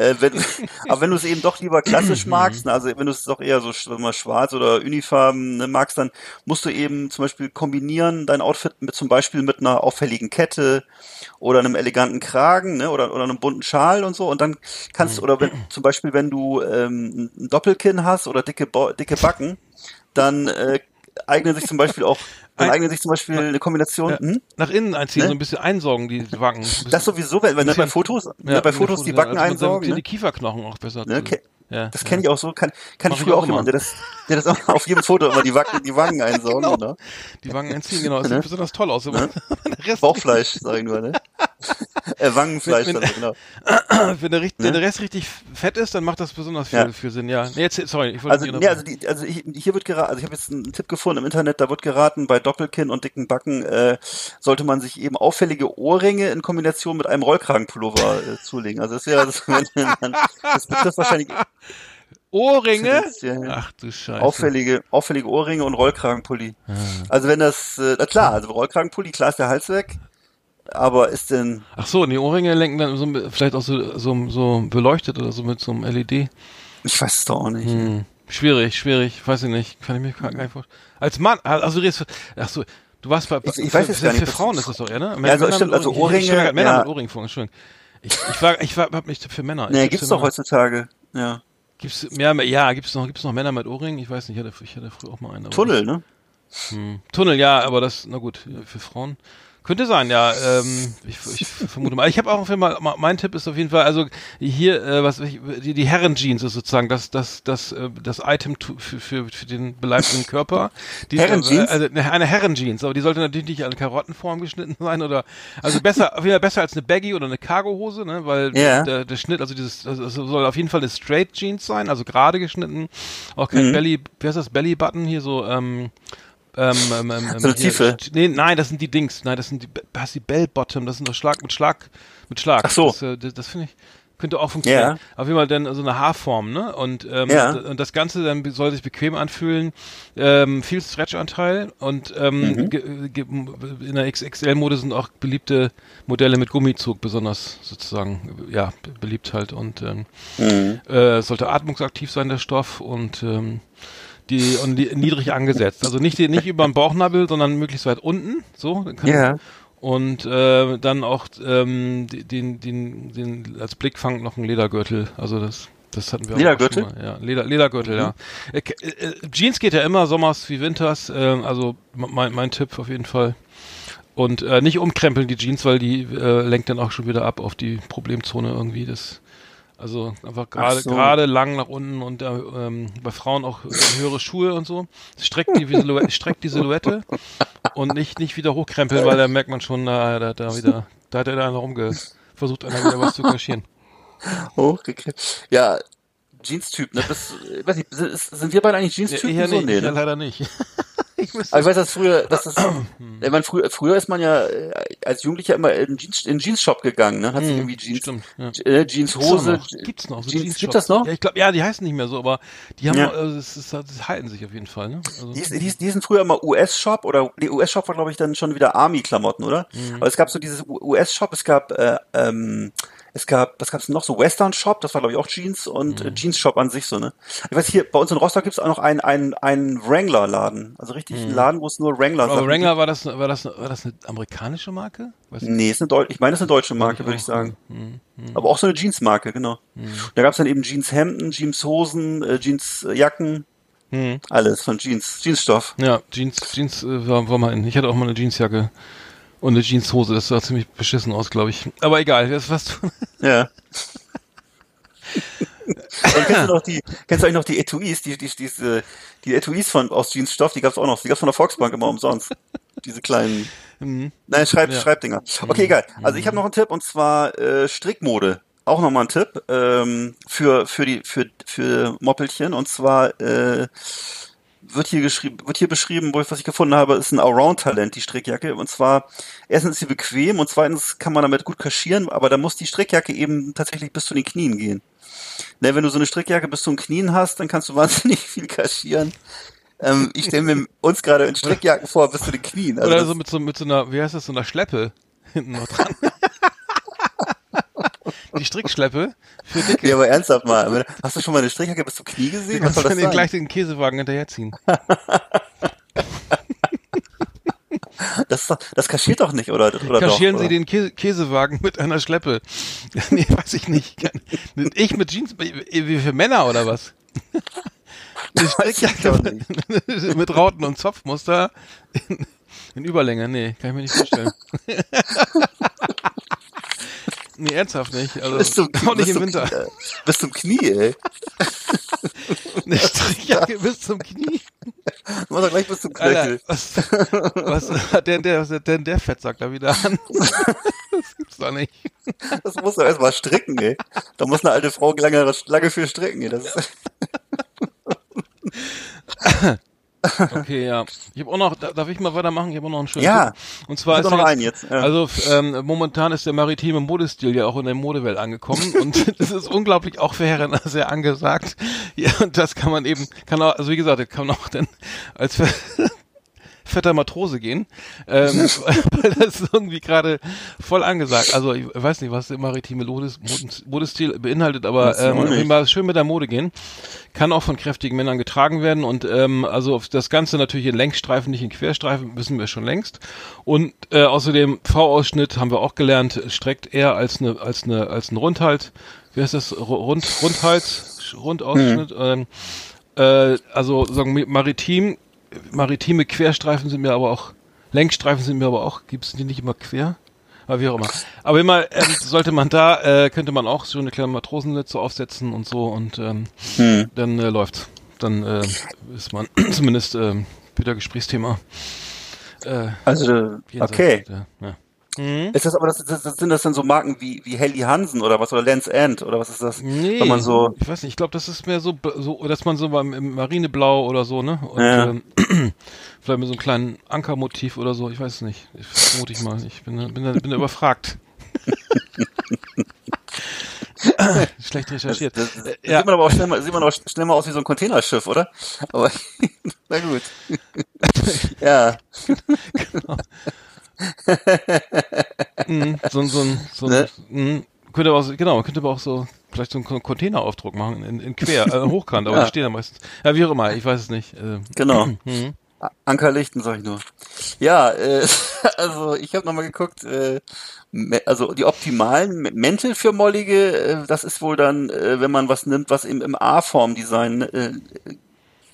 C: Äh, wenn, aber wenn du es eben doch lieber klassisch magst, ne, also wenn du es doch eher so mal schwarz oder Unifarben ne, magst, dann musst du eben zum Beispiel kombinieren dein Outfit mit zum Beispiel mit einer auffälligen Kette oder einem eleganten Kragen, ne, oder, oder einem bunten Schal und so. Und dann kannst du, oder wenn, zum Beispiel, wenn du ähm, ein Doppelkinn hast oder dicke, Bo dicke Backen, dann äh, eignen sich zum Beispiel auch, dann
B: Ein-
C: eignet sich zum Beispiel eine Kombination.
B: ja,
C: Hm?
B: nach innen einziehen,
C: Ne?
B: so ein bisschen einsaugen, die Wangen. Bisschen-
C: Das sowieso, wenn, wenn du bei Fotos, du bei Fotos die Backen
B: also
C: einsaugen,
B: Die
C: ne?
B: Kieferknochen auch besser.
C: Ne, ke-
B: ja,
C: das
B: ja.
C: kenne ich auch so, kann, kann ich früher
B: auch
C: auch jemand, der das, der das auch auf jedem Foto immer die, Wacken, die Wangen einsaugen,
B: Genau.
C: genau.
B: Die Wangen einziehen, genau. Das
C: Ne?
B: sieht besonders toll aus. Rest,
C: Bauchfleisch, sag ich nur, ne? äh, Wangenfleisch,
B: Wenn- wenn-
C: also, genau.
B: wenn, der, richt- wenn der Rest richtig fett ist, dann macht das besonders viel,
C: Ja.
B: viel Sinn. Ja. Nee, jetzt, sorry, ich wollte
C: Also, nee, also,
B: unterbrechen.
C: die, also ich, hier wird geraten, also ich habe jetzt einen Tipp gefunden im Internet, da wird geraten, bei Doppelkinn und dicken Backen äh, sollte man sich eben auffällige Ohrringe in Kombination mit einem Rollkragenpullover äh, zulegen. Also das wäre das, das betrifft wahrscheinlich
B: Ohrringe? Ach du Scheiße.
C: auffällige, auffällige Ohrringe und Rollkragenpulli.
B: Ah.
C: Also wenn das, äh, klar, also Rollkragenpulli, klar ist der Hals weg, aber ist denn,
B: Ach so, und die Ohrringe lenken dann so, vielleicht auch so, so, so beleuchtet oder so mit so einem LED.
C: ich weiß es doch auch nicht.
B: Hm. Schwierig, schwierig, weiß ich nicht. Kann ich mir gar nicht vorstellen. Als Mann, also du redest, ach so, du warst bei,
C: Ich- ich
B: für,
C: weiß jetzt gar
B: für
C: nicht,
B: Frauen
C: das-
B: ist das doch eher, ne?
C: Ja, also
B: Männer
C: stimmt,
B: mit
C: also
B: Ohrringen. Ich- ich
C: Ohrringe,
B: grad Männer
C: ja.
B: mit Ohrringen vor, Entschuldigung. Ich, ich war, ich war, hab mich für Männer.
C: Nee, gibt's
B: für
C: doch
B: Männer.
C: heutzutage. Ja.
B: Gibt's mehr, ja, gibt's noch, gibt's noch Männer mit Ohrringen? Ich weiß nicht, ich hatte, ich hatte früher auch mal einen.
C: Tunnel, ne?
B: Hm. Tunnel, ja, aber das, na gut, für Frauen. Könnte sein, ja. Ähm, ich, ich vermute mal. Ich habe auch auf jeden Fall, mein Tipp ist auf jeden Fall, also hier, äh, was ich, die, die Herrenjeans ist sozusagen das, das, das, äh, das Item für, für, für den beleibten Körper. Die,
C: Herrenjeans?
B: Äh, also eine Herrenjeans, aber die sollte natürlich nicht an Karottenform geschnitten sein oder, also besser, auf jeden Fall besser als eine Baggy oder eine Cargohose, ne, weil
C: Ja.
B: der, der Schnitt, also dieses, also soll auf jeden Fall eine Straight Jeans sein, also gerade geschnitten, auch kein
C: Mhm.
B: Belly, wie heißt das, Belly Button hier so, ähm, ähm, ähm, ähm,
C: So eine
B: hier,
C: Tiefe.
B: Nee, nein, das sind die Dings. Nein, das sind die, was die Bell Bottom. Das sind doch Schlag mit Schlag mit Schlag.
C: Ach so.
B: Das, äh, das, das finde ich könnte auch funktionieren.
C: Ja.
B: Auf jeden Fall dann so eine Haarform, ne? Und ähm,
C: Ja.
B: und das Ganze dann soll sich bequem anfühlen. Ähm, viel Stretch-Anteil und ähm,
C: Mhm.
B: in der XXL-Mode sind auch beliebte Modelle mit Gummizug besonders sozusagen ja beliebt halt und ähm,
C: Mhm.
B: äh, sollte atmungsaktiv sein, der Stoff und ähm, die und die, niedrig angesetzt. Also nicht, die- nicht über den Bauchnabel, sondern möglichst weit unten. So.
C: Ja.
B: Und äh, dann auch ähm, den, den, den als Blickfang noch ein Ledergürtel. Also das, das hatten wir
C: Ledergürtel?
B: auch schon mal. Ja, Leder, Ledergürtel, ja. Äh, ke- äh, Jeans geht ja immer, Sommers wie Winters. Äh, also mein, mein Tipp auf jeden Fall. Und äh, nicht umkrempeln die Jeans, weil die äh, lenkt dann auch schon wieder ab auf die Problemzone irgendwie. Das also einfach gerade
C: so.
B: gerade lang nach unten und äh, ähm, bei Frauen auch äh, höhere Schuhe und so. Streckt die Silhouette, streckt die Silhouette und nicht nicht wieder hochkrempeln, weil da merkt man schon, da hat er wieder, da hat er da einer rumge versucht einer wieder was zu kaschieren.
C: Hochgekriegt. Ja, Jeans-Typ, ne? Äh, weiß nicht, sind, wir beide eigentlich Jeans-Typen?
B: Eher
C: so? Nee,
B: ja,
C: ne?
B: leider nicht. Ich muss
C: Aber ich weiß, dass früher, dass das, ich meine, früher, früher ist man ja äh, als Jugendlicher immer in Jeans, in Jeans-Shop gegangen, ne? Hat sich irgendwie Jeans,
B: Stimmt, ja.
C: äh,
B: Gibt's
C: Jeans-Hose.
B: noch, gibt's noch, so
C: Jeans, gibt das noch?
B: Ja, ich glaube, ja, die heißen nicht mehr so, aber die haben,
C: Ja.
B: noch, also das, ist, das halten sich auf jeden Fall, ne? Also,
C: Die, die, die sind früher immer US-Shop oder die US-Shop war, glaube ich, dann schon wieder Army-Klamotten, oder?
B: Mhm.
C: Aber es gab so dieses US-Shop, es gab, äh, ähm, es gab, was gab's noch? So Western-Shop, das war, glaube ich, auch Jeans und
B: Mhm.
C: äh, Jeans-Shop an sich so, ne? Ich weiß, hier bei uns in Rostock gibt's auch noch einen, einen, einen Wrangler-Laden. Also richtig einen Laden, wo es nur Wrangler
B: Mhm. aber Wrangler war das, war das, war das eine amerikanische Marke? Weißt du?
C: Nee, ist eine Deu ich meine, es ist eine deutsche Marke,
B: ich
C: würde ich sagen.
B: Mhm.
C: Aber auch so eine Jeans-Marke, genau. Da gab's dann eben Jeans-Hemden, Jeans-Hosen, äh, Jeans-Jacken,
B: Mhm.
C: alles von Jeans, Jeansstoff.
B: Ja, Jeans, Jeans äh, war, war mal in. Ich hatte auch mal eine Jeansjacke und eine Jeanshose. Das sah ziemlich beschissen aus, glaube ich. Aber egal, das was du.
C: Ja. Und kennst du noch die, kennst du eigentlich noch die Etuis, die, die, diese, die Etuis von, aus Jeansstoff, die gab's auch noch, die gab's von der Volksbank immer umsonst. Diese kleinen,
B: Mhm.
C: nein, Schreib,
B: Ja.
C: Schreibdinger. Okay, egal. Also ich habe noch einen Tipp und zwar äh, Strickmode. Auch nochmal ein Tipp ähm, für, für die, für, für Moppelchen und zwar äh, wird hier geschrieben, wird hier beschrieben, wo ich, was ich gefunden habe, ist ein Allround-Talent, die Strickjacke. Und zwar, erstens ist sie bequem und zweitens kann man damit gut kaschieren, aber da muss die Strickjacke eben tatsächlich bis zu den Knien gehen. Ne, wenn du so eine Strickjacke bis zu den Knien hast, dann kannst du wahnsinnig viel kaschieren. Ähm, ich stelle mir uns gerade in Strickjacken vor, bis zu den Knien. Also
B: Oder so mit so mit so einer, wie heißt das, so einer Schleppe hinten noch dran. Die Strickschleppe für Dicke.
C: Ja, aber ernsthaft mal. Hast du schon mal eine Strickjacke bis zum Knie
B: Du
C: gesehen? Was
B: kannst
C: soll das sein?
B: gleich den Käsewagen hinterherziehen.
C: Das, doch- das kaschiert doch nicht, oder? oder
B: Kaschieren
C: doch,
B: Sie
C: oder?
B: den Käse Käsewagen mit einer Schleppe. nee, weiß ich nicht. Ich mit Jeans, wie für Männer oder was? Strickjacke mit Rauten und Zopfmuster in, in Überlänge. Nee, kann ich mir nicht vorstellen. Nee, ernsthaft nicht. Also,
C: Bis zum,
B: auch nicht
C: bis
B: im Winter.
C: äh, bis zum Knie, ey.
B: Eine Strickjacke bis zum Knie.
C: Du machst doch gleich bis zum Knöchel.
B: was, was hat der, der, was hat der, der Fettsack da wieder an? Das gibt's doch nicht.
C: Das muss doch erstmal stricken, ey. Da muss eine alte Frau lange, lange für stricken, ey. Das ist,
B: Okay, ja. Ich habe auch noch, da- darf ich mal weitermachen? Ich habe auch noch einen schönen
C: Ja.
B: Tipp. Und zwar ist
C: noch einen jetzt, ja.
B: Also ähm, momentan ist der maritime Modestil ja auch in der Modewelt angekommen und das ist unglaublich auch für Herren sehr angesagt. Ja, und das kann man eben, kann auch, also wie gesagt, kann man auch dann als fetter Matrose gehen, ähm, weil das ist irgendwie gerade voll angesagt. Also ich weiß nicht, was der maritime Modes, Modes, Modestil beinhaltet, aber ähm, schön mit der Mode gehen. Kann auch von kräftigen Männern getragen werden und ähm, also das Ganze natürlich in Längsstreifen, nicht in Querstreifen, wissen wir schon längst. Und äh, außerdem V-Ausschnitt haben wir auch gelernt, streckt eher als eine als eine als ein Rundhalt. Wie heißt das? Ru- Rund Rundhals Rundausschnitt. Ähm, äh, also sagen wir, maritim maritime Querstreifen sind mir aber auch, Lenkstreifen sind mir aber auch, gibt es die nicht immer quer? Aber wie auch immer. Aber immer ähm, sollte man da, äh, könnte man auch so eine kleine Matrosennetze aufsetzen und so und ähm,
C: Hm.
B: dann äh, läuft's. Dann äh, ist man zumindest ähm, wieder Gesprächsthema. Äh,
C: Also, okay.
B: Der, ja. Mhm.
C: Ist das aber, das, das, das, sind das dann so Marken wie, wie Helly Hansen oder was, oder Lance End oder was ist das?
B: Nee,
C: Wenn man so,
B: ich weiß nicht, ich glaube, das ist mehr so, so, dass man so beim im Marineblau oder so, ne? Und
C: Ja.
B: ähm, vielleicht mit so einem kleinen Ankermotiv oder so, ich weiß es nicht. Ich vermute ich mal. Ich bin, bin, da- bin da überfragt. Schlecht recherchiert.
C: das, das
B: Äh,
C: sieht man aber auch schnell mal, sieht man auch schnell mal aus wie so ein Containerschiff, oder? Aber, na gut. ja,
B: Mhm, so, ein- so ein, so
C: Ne?
B: mhm, könnte aber auch, so- genau, könnte aber auch so vielleicht so einen Con- Containeraufdruck machen in, in quer, äh, hochkant, aber
C: Ja.
B: die stehen ja meistens. Ja, wie auch immer, ich weiß es nicht. Äh,
C: genau.
B: mhm.
C: Ankerlichten, sag ich nur. Ja, äh, also ich habe nochmal geguckt, äh, also die optimalen Mäntel für Mollige, äh, das ist wohl dann, äh, wenn man was nimmt, was im, im A-Form-Design äh,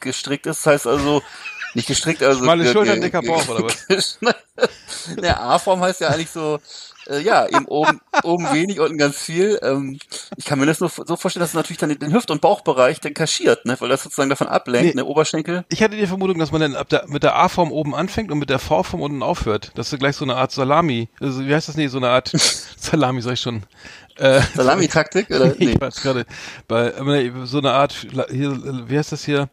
C: gestrickt ist. Das heißt also, nicht gestrickt, also...
B: Schmale
C: ge-
B: Schultern, dicker Bauch, oder was?
C: Der A-Form heißt ja eigentlich so, äh, ja, eben oben, oben wenig, unten ganz viel. Ähm, ich kann mir das nur so vorstellen, dass es natürlich dann den Hüft- und Bauchbereich dann kaschiert, ne? weil das sozusagen davon ablenkt,
B: Nee.
C: ne, Oberschenkel.
B: Ich hatte die Vermutung, dass man dann ab der, mit der A-Form oben anfängt und mit der V-Form unten aufhört. Dass du gleich so eine Art Salami, also wie heißt das? Nee, so eine Art Salami, sag ich schon. Äh,
C: Salami-Taktik, oder?
B: nee, ich weiß gerade, bei äh, so eine Art, hier, äh, wie heißt das hier?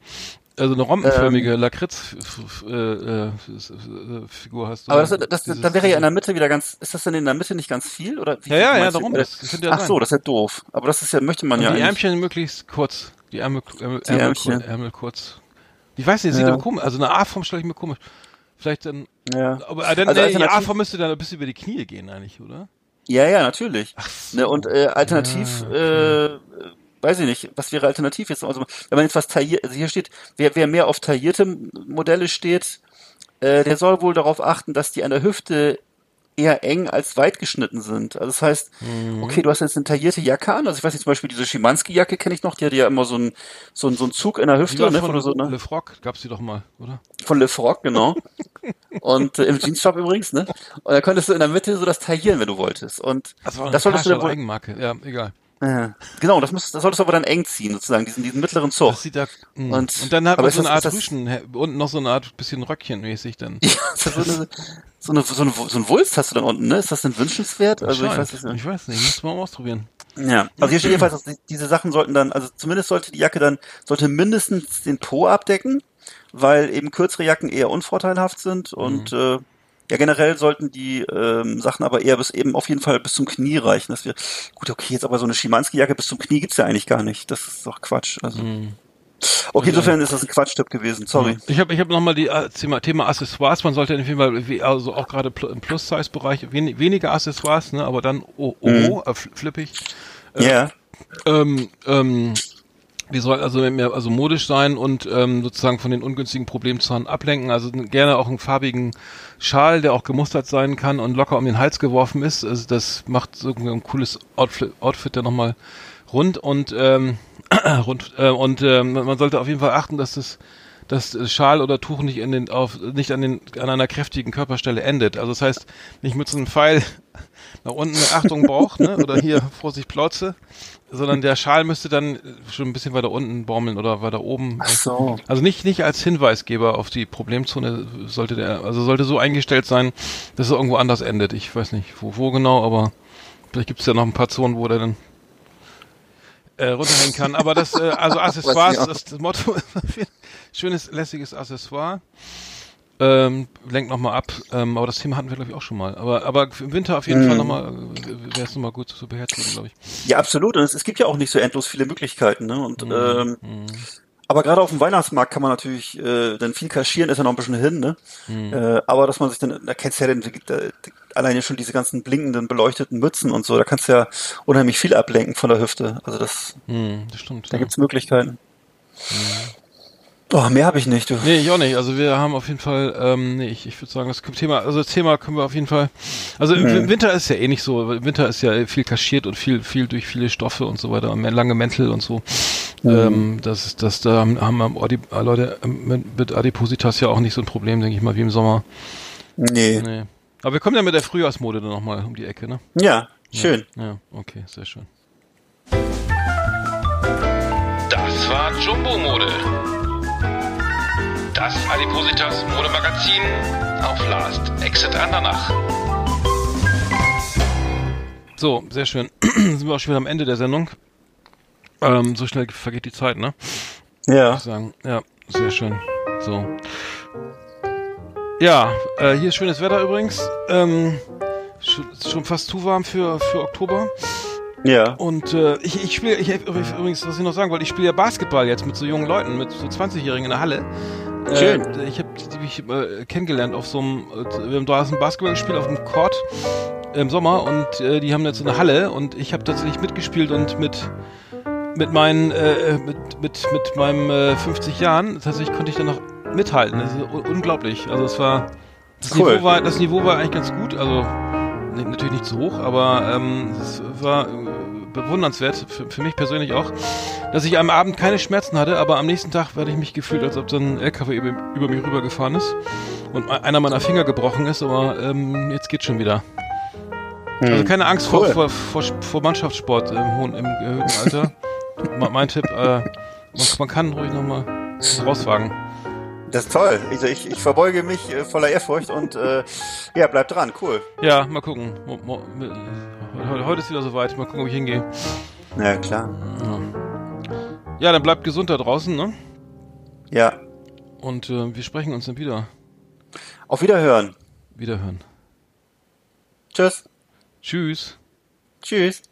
B: Also eine rompenförmige Lakritz-Figur hast du.
C: Ähm. Aber das, das,
B: Dieses-
C: dann wäre ja in der Mitte wieder ganz, ist das denn in der Mitte nicht ganz viel? Oder
B: Ja, ja, ja, darum, das könnte ja
C: Ach so, das ist ja doof. Aber das ist ja, möchte man
B: Und
C: ja
B: die. Ärmchen möglichst kurz. Die Ärmel, Ärmel,
C: Die
B: Ärmel. Ärmel, Ärmel kurz. Ich weiß nicht, sieht
C: Ja.
B: aber komisch. Also eine A-Form stelle ich mir komisch. Vielleicht dann.
C: Ja.
B: Aber äh, dann,
C: Also
B: nee, die A-Form müsste dann ein bisschen über die Knie gehen eigentlich, oder?
C: ja, ja, natürlich.
B: so.
C: Ne, und äh, alternativ,
B: Ja,
C: äh, weiß ich nicht, was wäre alternativ jetzt? Also wenn man jetzt was tailliert, also hier steht, wer, wer mehr auf taillierte Modelle steht, äh, der soll wohl darauf achten, dass die an der Hüfte eher eng als weit geschnitten sind. Also das heißt,
B: Mhm.
C: okay, du hast jetzt eine taillierte Jacke an, also ich weiß nicht, zum Beispiel diese Schimanski-Jacke kenne ich noch, die hat ja immer so einen so einen, so einen Zug in der Hüfte, ne,
B: von
C: oder so, ne?
B: Le Froc, gab's die doch mal, oder?
C: Von Le Froc, genau. Und äh, im Jeansshop übrigens, ne? Und da könntest du in der Mitte so das taillieren, wenn du wolltest. Und
B: Das war eine
C: das solltest du dann wohl,
B: Eigenmarke. Ja, egal.
C: Äh, genau, das, müsstest, das solltest du aber dann eng ziehen, sozusagen, diesen, diesen mittleren Zug.
B: Das sieht da, mh.
C: Und-
B: und, dann hat man so eine
C: das-
B: Art Rüschen, unten noch so eine Art bisschen Röckchen mäßig dann.
C: Ja, so, eine, so, eine, so, eine, so ein Wulst hast du dann unten, ne? Ist das denn wünschenswert? Also ich weiß nicht.
B: Ich weiß nicht, müssen wir mal ausprobieren.
C: Ja, also hier steht jedenfalls, dass die, diese Sachen sollten dann, also zumindest sollte die Jacke dann, sollte mindestens den Po abdecken, weil eben kürzere Jacken eher unvorteilhaft sind und äh, ja generell sollten die ähm, Sachen aber eher bis eben auf jeden Fall bis zum Knie reichen. Dass wir, gut, okay, jetzt aber so eine Schimanski-Jacke bis zum Knie gibt's ja eigentlich gar nicht. Das ist doch Quatsch. Also. Okay, insofern ist das ein Quatschtipp gewesen, sorry.
B: Ich habe ich hab nochmal die äh, Thema, Thema Accessoires. Man sollte auf jeden Fall, also auch gerade im Plus-Size-Bereich, wen, weniger Accessoires, ne, aber dann oh, oh,
C: Mhm.
B: äh, fl- flippig.
C: Ja,
B: Ähm, ähm, die soll also mehr also modisch sein und ähm, sozusagen von den ungünstigen Problemzonen ablenken. Also gerne auch einen farbigen Schal, der auch gemustert sein kann und locker um den Hals geworfen ist. Also das macht so ein cooles Outfit, Outfit der nochmal rund und ähm, rund äh, und ähm, man sollte auf jeden Fall achten, dass das dass Schal oder Tuch nicht in den auf nicht an den an einer kräftigen Körperstelle endet. Also das heißt nicht mit so einem Pfeil nach unten Achtung Bauch, ne? Oder hier Vorsicht Plauze, sondern der Schal müsste dann schon ein bisschen weiter unten baumeln oder weiter oben.
C: ach so.
B: Also nicht nicht als Hinweisgeber auf die Problemzone sollte der also sollte so eingestellt sein, dass er irgendwo anders endet. Ich weiß nicht wo wo genau, aber vielleicht gibt es ja noch ein paar Zonen, wo der dann äh, runterhängen kann. Aber das, äh, also Accessoires, das, Motto schönes, lässiges Accessoire. Ähm, lenkt nochmal ab, ähm, aber das Thema hatten wir, glaube ich, auch schon mal. Aber, aber im Winter auf jeden
C: Mhm.
B: Fall nochmal, wäre es nochmal gut zu beherzigen, glaube ich.
C: Ja, absolut. Und es, es gibt ja auch nicht so endlos viele Möglichkeiten. Ne? Und ähm,
B: Mhm.
C: aber gerade auf dem Weihnachtsmarkt kann man natürlich äh, dann viel kaschieren, ist ja noch ein bisschen hin. Ne? Äh, aber dass man sich dann, da kennst du ja den, da, alleine schon diese ganzen blinkenden, beleuchteten Mützen und so, da kannst du ja unheimlich viel ablenken von der Hüfte. Also das,
B: Hm, das stimmt.
C: da
B: ja.
C: gibt's Möglichkeiten. Oh, mehr habe ich nicht, du.
B: Nee, ich auch nicht. Also wir haben auf jeden Fall, ähm, nee, ich, ich würde sagen, das Thema, also das Thema können wir auf jeden Fall. Also im im Winter ist ja eh nicht so. Im Winter ist ja viel kaschiert und viel, viel durch viele Stoffe und so weiter und mehr lange Mäntel und so. Ähm, das ist, das da haben, haben äh, Leute ähm, mit, mit Adipositas ja auch nicht so ein Problem, denke ich mal, wie im Sommer.
C: Nee.
B: Nee. Aber wir kommen ja mit der Frühjahrsmode dann nochmal um die Ecke, ne?
C: Ja, schön.
B: Ja, okay, sehr schön.
D: Das war Jumbo Mode. Das Adipositas Modemagazin auf Last Exit Andernach.
B: So, sehr schön. sind wir auch schon wieder am Ende der Sendung. Ähm, so schnell vergeht die Zeit, ne?
C: Ja.
B: sagen. Ja, sehr schön. So. Ja, äh, hier ist schönes Wetter übrigens. Ähm, schon, schon fast zu warm für, für Oktober.
C: Ja.
B: Und äh, ich, ich spiele, ich, übrigens, was ich noch sagen wollte, ich spiele ja Basketball jetzt mit so jungen Leuten, mit so 20-Jährigen in der Halle. Äh,
C: Schön.
B: ich habe mich äh, kennengelernt auf so einem, äh, wir haben draußen Basketball gespielt auf dem Court im Sommer und äh, die haben jetzt so eine Halle und ich habe tatsächlich mitgespielt und mit mit meinen äh, mit mit mit meinem äh, 50 Jahren tatsächlich konnte ich dann noch mithalten. Das ist un unglaublich. Also es war das
C: Cool.
B: Niveau war das Niveau war eigentlich ganz gut. Also natürlich nicht so hoch, aber ähm, es war äh, bewundernswert für, für mich persönlich auch, dass ich am Abend keine Schmerzen hatte, aber am nächsten Tag hatte ich mich gefühlt, als ob so ein LKW über, über mich rübergefahren ist und einer meiner Finger gebrochen ist, aber ähm, jetzt geht's schon wieder. Also keine Angst
C: Hm. Cool.
B: vor, vor, vor, Mannschaftssport im hohen, im erhöhten Alter. Me- mein Tipp, äh, man, man kann ruhig nochmal rauswagen.
C: Das ist toll. Also ich, ich verbeuge mich äh, voller Ehrfurcht und äh, ja, bleib dran. Cool.
B: Ja, mal gucken. Mo, mo, heute ist wieder soweit. Mal gucken, ob ich hingehe.
C: Ja, klar.
B: Ja, dann bleibt gesund da draußen, ne?
C: Ja.
B: Und äh, wir sprechen uns dann wieder.
C: Auf Wiederhören.
B: Wiederhören.
C: Tschüss.
B: Tschüss.
C: Tschüss.